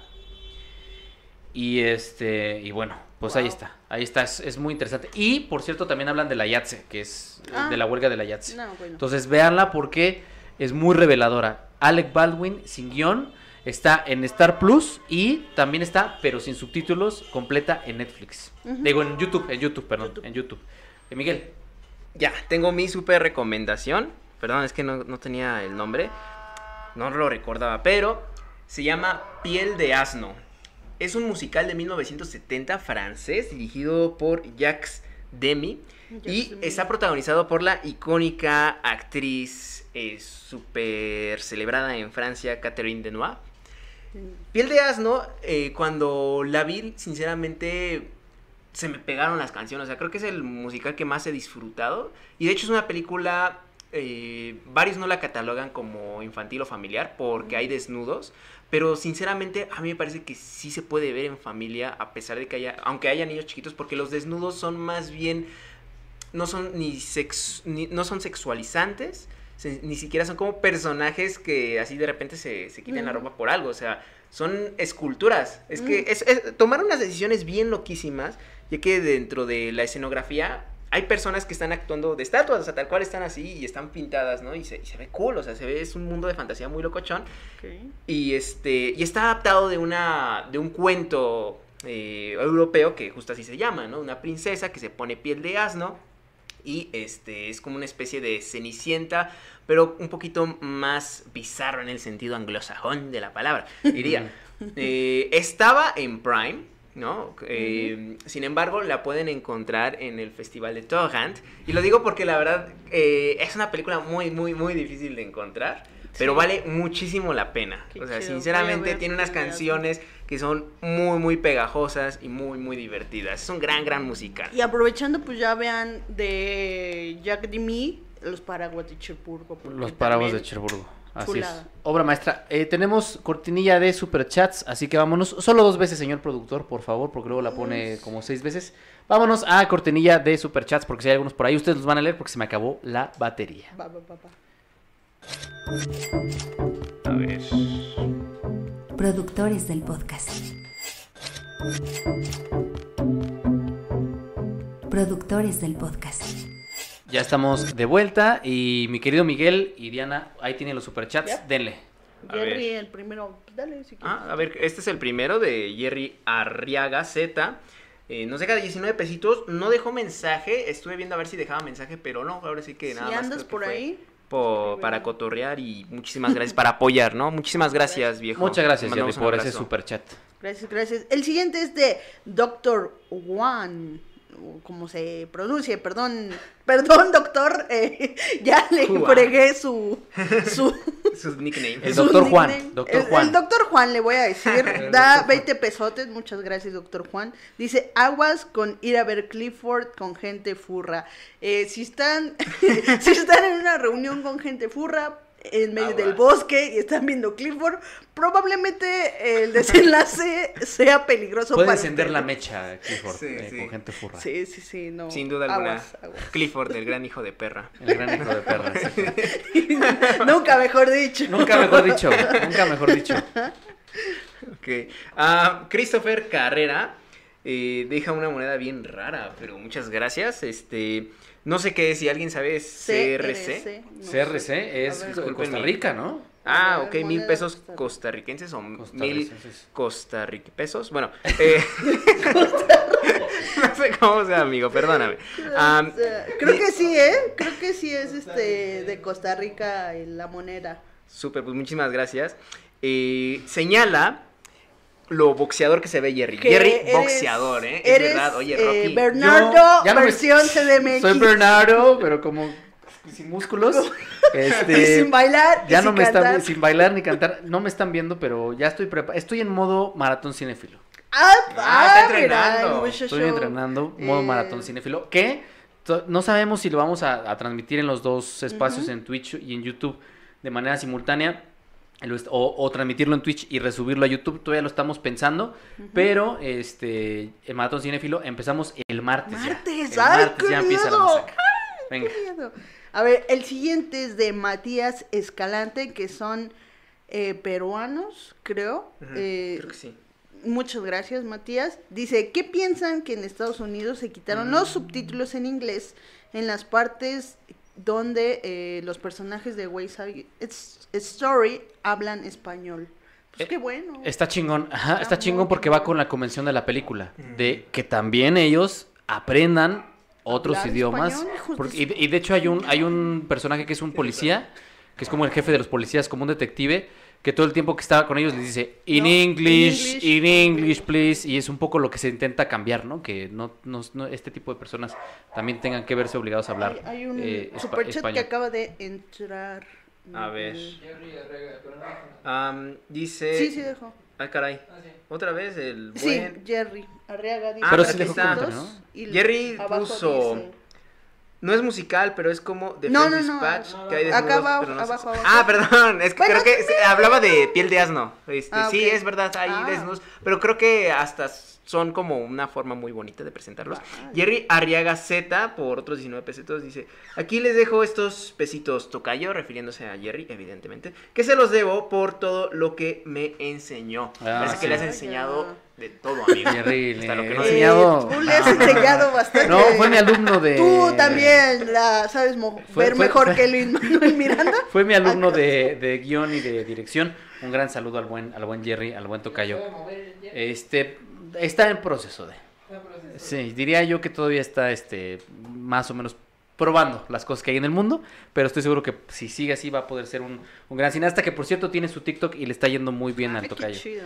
Y este, y bueno, pues ahí está, ahí está, es, es muy interesante. Y por cierto, también hablan de la YATSE, que es eh, Ah. de la huelga de la YATSE. No, bueno. Entonces véanla porque es muy reveladora. Alec Baldwin sin guion está en Star Plus y también está, pero sin subtítulos, completa en Netflix. Digo, en YouTube, en YouTube, perdón, YouTube. en YouTube. Eh, Miguel. Ya, tengo mi super recomendación. Perdón, es que no, no tenía el nombre. No lo recordaba, pero se llama Piel de Asno. Es un musical de 1970 francés dirigido por Jacques Demy. Y está protagonizado por la icónica actriz eh, súper celebrada en Francia, Catherine Deneuve. Piel de asno, eh, cuando la vi, sinceramente, se me pegaron las canciones. O sea, creo que es el musical que más he disfrutado. Y de hecho es una película, eh, varios no la catalogan como infantil o familiar porque hay desnudos. Pero sinceramente a mí me parece que sí se puede ver en familia a pesar de que haya, aunque haya niños chiquitos, porque los desnudos son más bien, no son ni, sex, ni- no son sexualizantes, se- ni siquiera son como personajes que así de repente se, se quitan la ropa por algo, o sea, son esculturas. Es que Mm. es, es- tomaron unas decisiones bien loquísimas, ya que dentro de la escenografía hay personas que están actuando de estatuas, o sea, tal cual están así y están pintadas, ¿no? Y se, y se ve cool, o sea, se ve, es un mundo de fantasía muy locochón. Y este. Y está adaptado de una. de un cuento eh, europeo que justo así se llama, ¿no? Una princesa que se pone piel de asno. Y este es como una especie de cenicienta, pero un poquito más bizarro en el sentido anglosajón de la palabra, diría. Eh, estaba en Prime, ¿no? Eh, Sin embargo, la pueden encontrar en el Festival de Torrent. Y lo digo porque la verdad eh, es una película muy, muy, muy difícil de encontrar. Pero Sí. vale muchísimo la pena. Qué o sea, chido. Sinceramente tiene unas canciones que son muy, muy pegajosas y muy, muy divertidas. Es un gran, gran musical. Y aprovechando, pues ya vean de Jack Demy, los paraguas de Cherburgo. Los paraguas de Cherburgo. Así chulada. es. Obra maestra. Eh, tenemos cortinilla de superchats, así que vámonos. Solo dos veces, señor productor, por favor, porque luego la pone como seis veces. Vámonos a cortinilla de superchats, porque si hay algunos por ahí, ustedes los van a leer porque se me acabó la batería. Va, va, va, va. A ver. Productores del podcast. Productores del podcast. Ya estamos de vuelta y mi querido Miguel y Diana, ahí tienen los superchats, Ya. denle. A Jerry, ver. el primero. Dale, si quieres. Ah, a ver, este es el primero de Jerry Arriaga Z. Eh, nos deja 19 pesitos. No dejó mensaje. Estuve viendo a ver si dejaba mensaje, pero no. Ahora sí que si nada más. andas por ahí. po- para cotorrear y muchísimas gracias para apoyar, ¿no? Muchísimas gracias, viejo. Muchas gracias, Jerry, por ese superchat. Gracias, gracias. El siguiente es de Doctor Juan. O Como se pronuncie, perdón, perdón, doctor, eh, ya le fregué su, su, Sus nicknames. El su doctor Juan, nickname. doctor El- Juan. El, doctor Juan, le voy a decir, da 20 pesotes, muchas gracias, doctor Juan. Dice, aguas con ir a ver Clifford con gente furra. Eh, si están, si están en una reunión con gente furra, en medio del bosque y están viendo Clifford, probablemente el desenlace sea peligroso Puede para encender la mecha, Clifford, Sí, eh, sí. con gente furra. Sí, sí, sí, no. Sin duda alguna. Aguas, aguas. Clifford, el gran hijo de perra. El gran hijo de perra. sí. Nunca mejor dicho. Nunca mejor dicho, nunca mejor dicho. Ok. Ah, Christopher Carrera eh, deja una moneda bien rara, pero muchas gracias. Este, no sé qué es, si alguien sabe, es CRC. no CRC es ver, Costa. Rica, ¿no? Ah, ver, ok, mil pesos costarricense. costarricenses o mil Costarricenses. costarricenses. Bueno, eh, no sé cómo sea, amigo, perdóname. Creo que sí, ¿eh? Creo que sí es este de Costa Rica eh, la moneda. Súper, pues muchísimas gracias. Eh, señala lo boxeador que se ve Jerry. Que Jerry, eres- boxeador, ¿eh? Es verdad. Oye, eh, Rocky. Bernardo, Yo ya no me- versión CDMX. Soy Bernardo, pero como sin músculos. Y Este, sin bailar. y ya no sin me están sin bailar ni cantar, no me están viendo, pero ya estoy preparado. Estoy en modo maratón cinéfilo. Ah, Ah, ah, está entrenando. Estoy entrenando modo Eh, maratón cinéfilo, que no sabemos si lo vamos a, a transmitir en los dos espacios, en Twitch y en YouTube, de manera simultánea. O, o transmitirlo en Twitch y resubirlo a YouTube, todavía lo estamos pensando, pero este el Maratón Cinéfilo empezamos el martes. ya. Martes, El ¡ay, martes qué ya empieza la masaca. Venga. miedo. A ver, el siguiente es de Matías Escalante, que son eh, peruanos, creo. Eh, Creo que sí. Muchas gracias, Matías. Dice, ¿qué piensan que en Estados Unidos se quitaron los Mm. subtítulos en inglés en las partes donde eh, los personajes de West Side Story hablan español? Pues Eh, qué bueno. Está chingón, ajá, Está chingón porque va con la convención de la película, de que también ellos aprendan otros Hablar idiomas. español, porque- y, de- y de hecho hay un, hay un personaje que es un policía, que es como el jefe de los policías, como un detective, que todo el tiempo que estaba con ellos les dice, in No, in English, English, in English, please, y es un poco lo que se intenta cambiar, ¿no? Que no, no- no- este tipo de personas también tengan que verse obligados a hablar Hay, hay un eh, superchat que acaba de entrar. A ver. Am, dice. Sí, sí dejó. Ah, caray. Otra vez el Sí, buen. Jerry Arriaga dice. Ah, pero sí dejó está. comentario, ¿no? Jerry puso- dice- No es musical, pero es como The No, Friends no, no, Dispatch, no, que hay acá desnudos, abajo, pero no abajo, abajo. Ah, perdón, es que Bueno, creo que se- hablaba de piel de asno. Este, Ah, Sí, es verdad, hay Ah. desnudos, pero creo que hasta son como una forma muy bonita de presentarlos. Jerry Arriaga Z, por otros 19 pesitos, dice, aquí les dejo estos pesitos tocayo, refiriéndose a Jerry, evidentemente, que se los debo por todo lo que me enseñó. Ah, Parece que sí. le has enseñado. De todo, amigo. Jerry, Hasta lo le que no enseñado- Tú le has enseñado bastante. No, fue mi alumno de... Tú también la sabes mo- Fue- ver fue- mejor fue- que Luis Manuel Miranda. Fue mi alumno de, de guion y de dirección. Un gran saludo al buen, al buen Jerry, al buen Tocayo. Este está en proceso de. Sí, diría yo que todavía está este más o menos probando las cosas que hay en el mundo, pero estoy seguro que si sigue así va a poder ser un, un gran cineasta que por cierto tiene su TikTok y le está yendo muy bien Ay, al Tocayo. chido.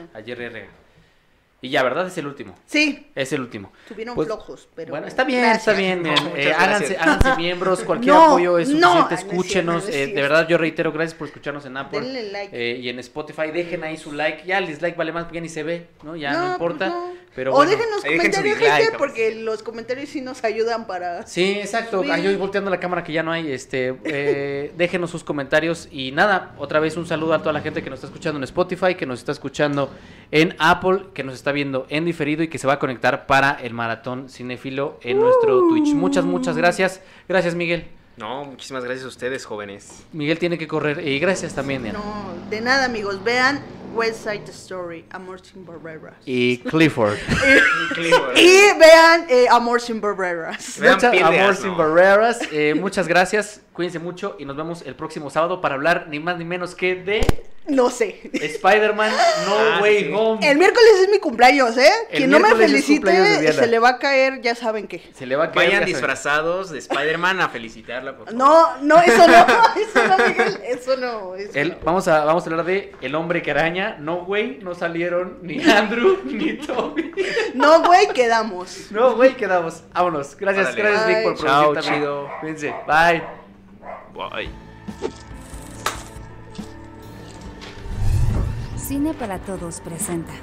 Y ya, ¿verdad? Es el último. Sí, Es el último. tuvieron Pues, flojos, pero. Bueno, está bien, gracias. está bien. No, eh, háganse, háganse miembros, cualquier No, apoyo es suficiente. no escúchenos. no es eh, de verdad, yo reitero, gracias por escucharnos en Apple Denle like. eh, y en Spotify. Dejen ahí su like. Ya el dislike vale más, porque ya ni se ve, ¿no? Ya no, No, importa. Pero o bueno. dejen su comentarios, gente, porque los comentarios sí nos ayudan para... Sí, exacto. Subir. Ah, yo volteando la cámara que ya no hay. Este, eh, déjenos sus comentarios y nada. Otra vez un saludo a toda la gente que nos está escuchando en Spotify, que nos está escuchando en Apple, que nos está viendo en diferido y que se va a conectar para el maratón cinéfilo en nuestro Twitch. Muchas, muchas gracias. Gracias, Miguel. No, muchísimas gracias a ustedes, jóvenes. Miguel tiene que correr y gracias también, Diana. No, de nada, amigos. Vean West Side Story, Amor sin Barreras. Y Clifford. Y vean eh, Amor sin Barreras. Vean Mucha- amor sin barreras. Eh, muchas gracias. Cuídense mucho y nos vemos el próximo sábado para hablar ni más ni menos que de No sé. Spider-Man No Ah, Way sí. Home. El miércoles es mi cumpleaños, ¿eh? El Quien no me felicite, se le va a caer, ya saben qué. Se le va a caer. Vayan disfrazados de Spider-Man a felicitarla, por favor. No, no, eso no, eso no, Miguel, eso no. Eso El- no. vamos, a, vamos a hablar de El Hombre que Araña. No, güey, no salieron ni Andrew ni Toby. No, güey, quedamos. No, güey, quedamos. Vámonos. Gracias, Órale. gracias, Vic, por Bye. Chao, chido. Cuídense. Bye. Cine para Todos presenta.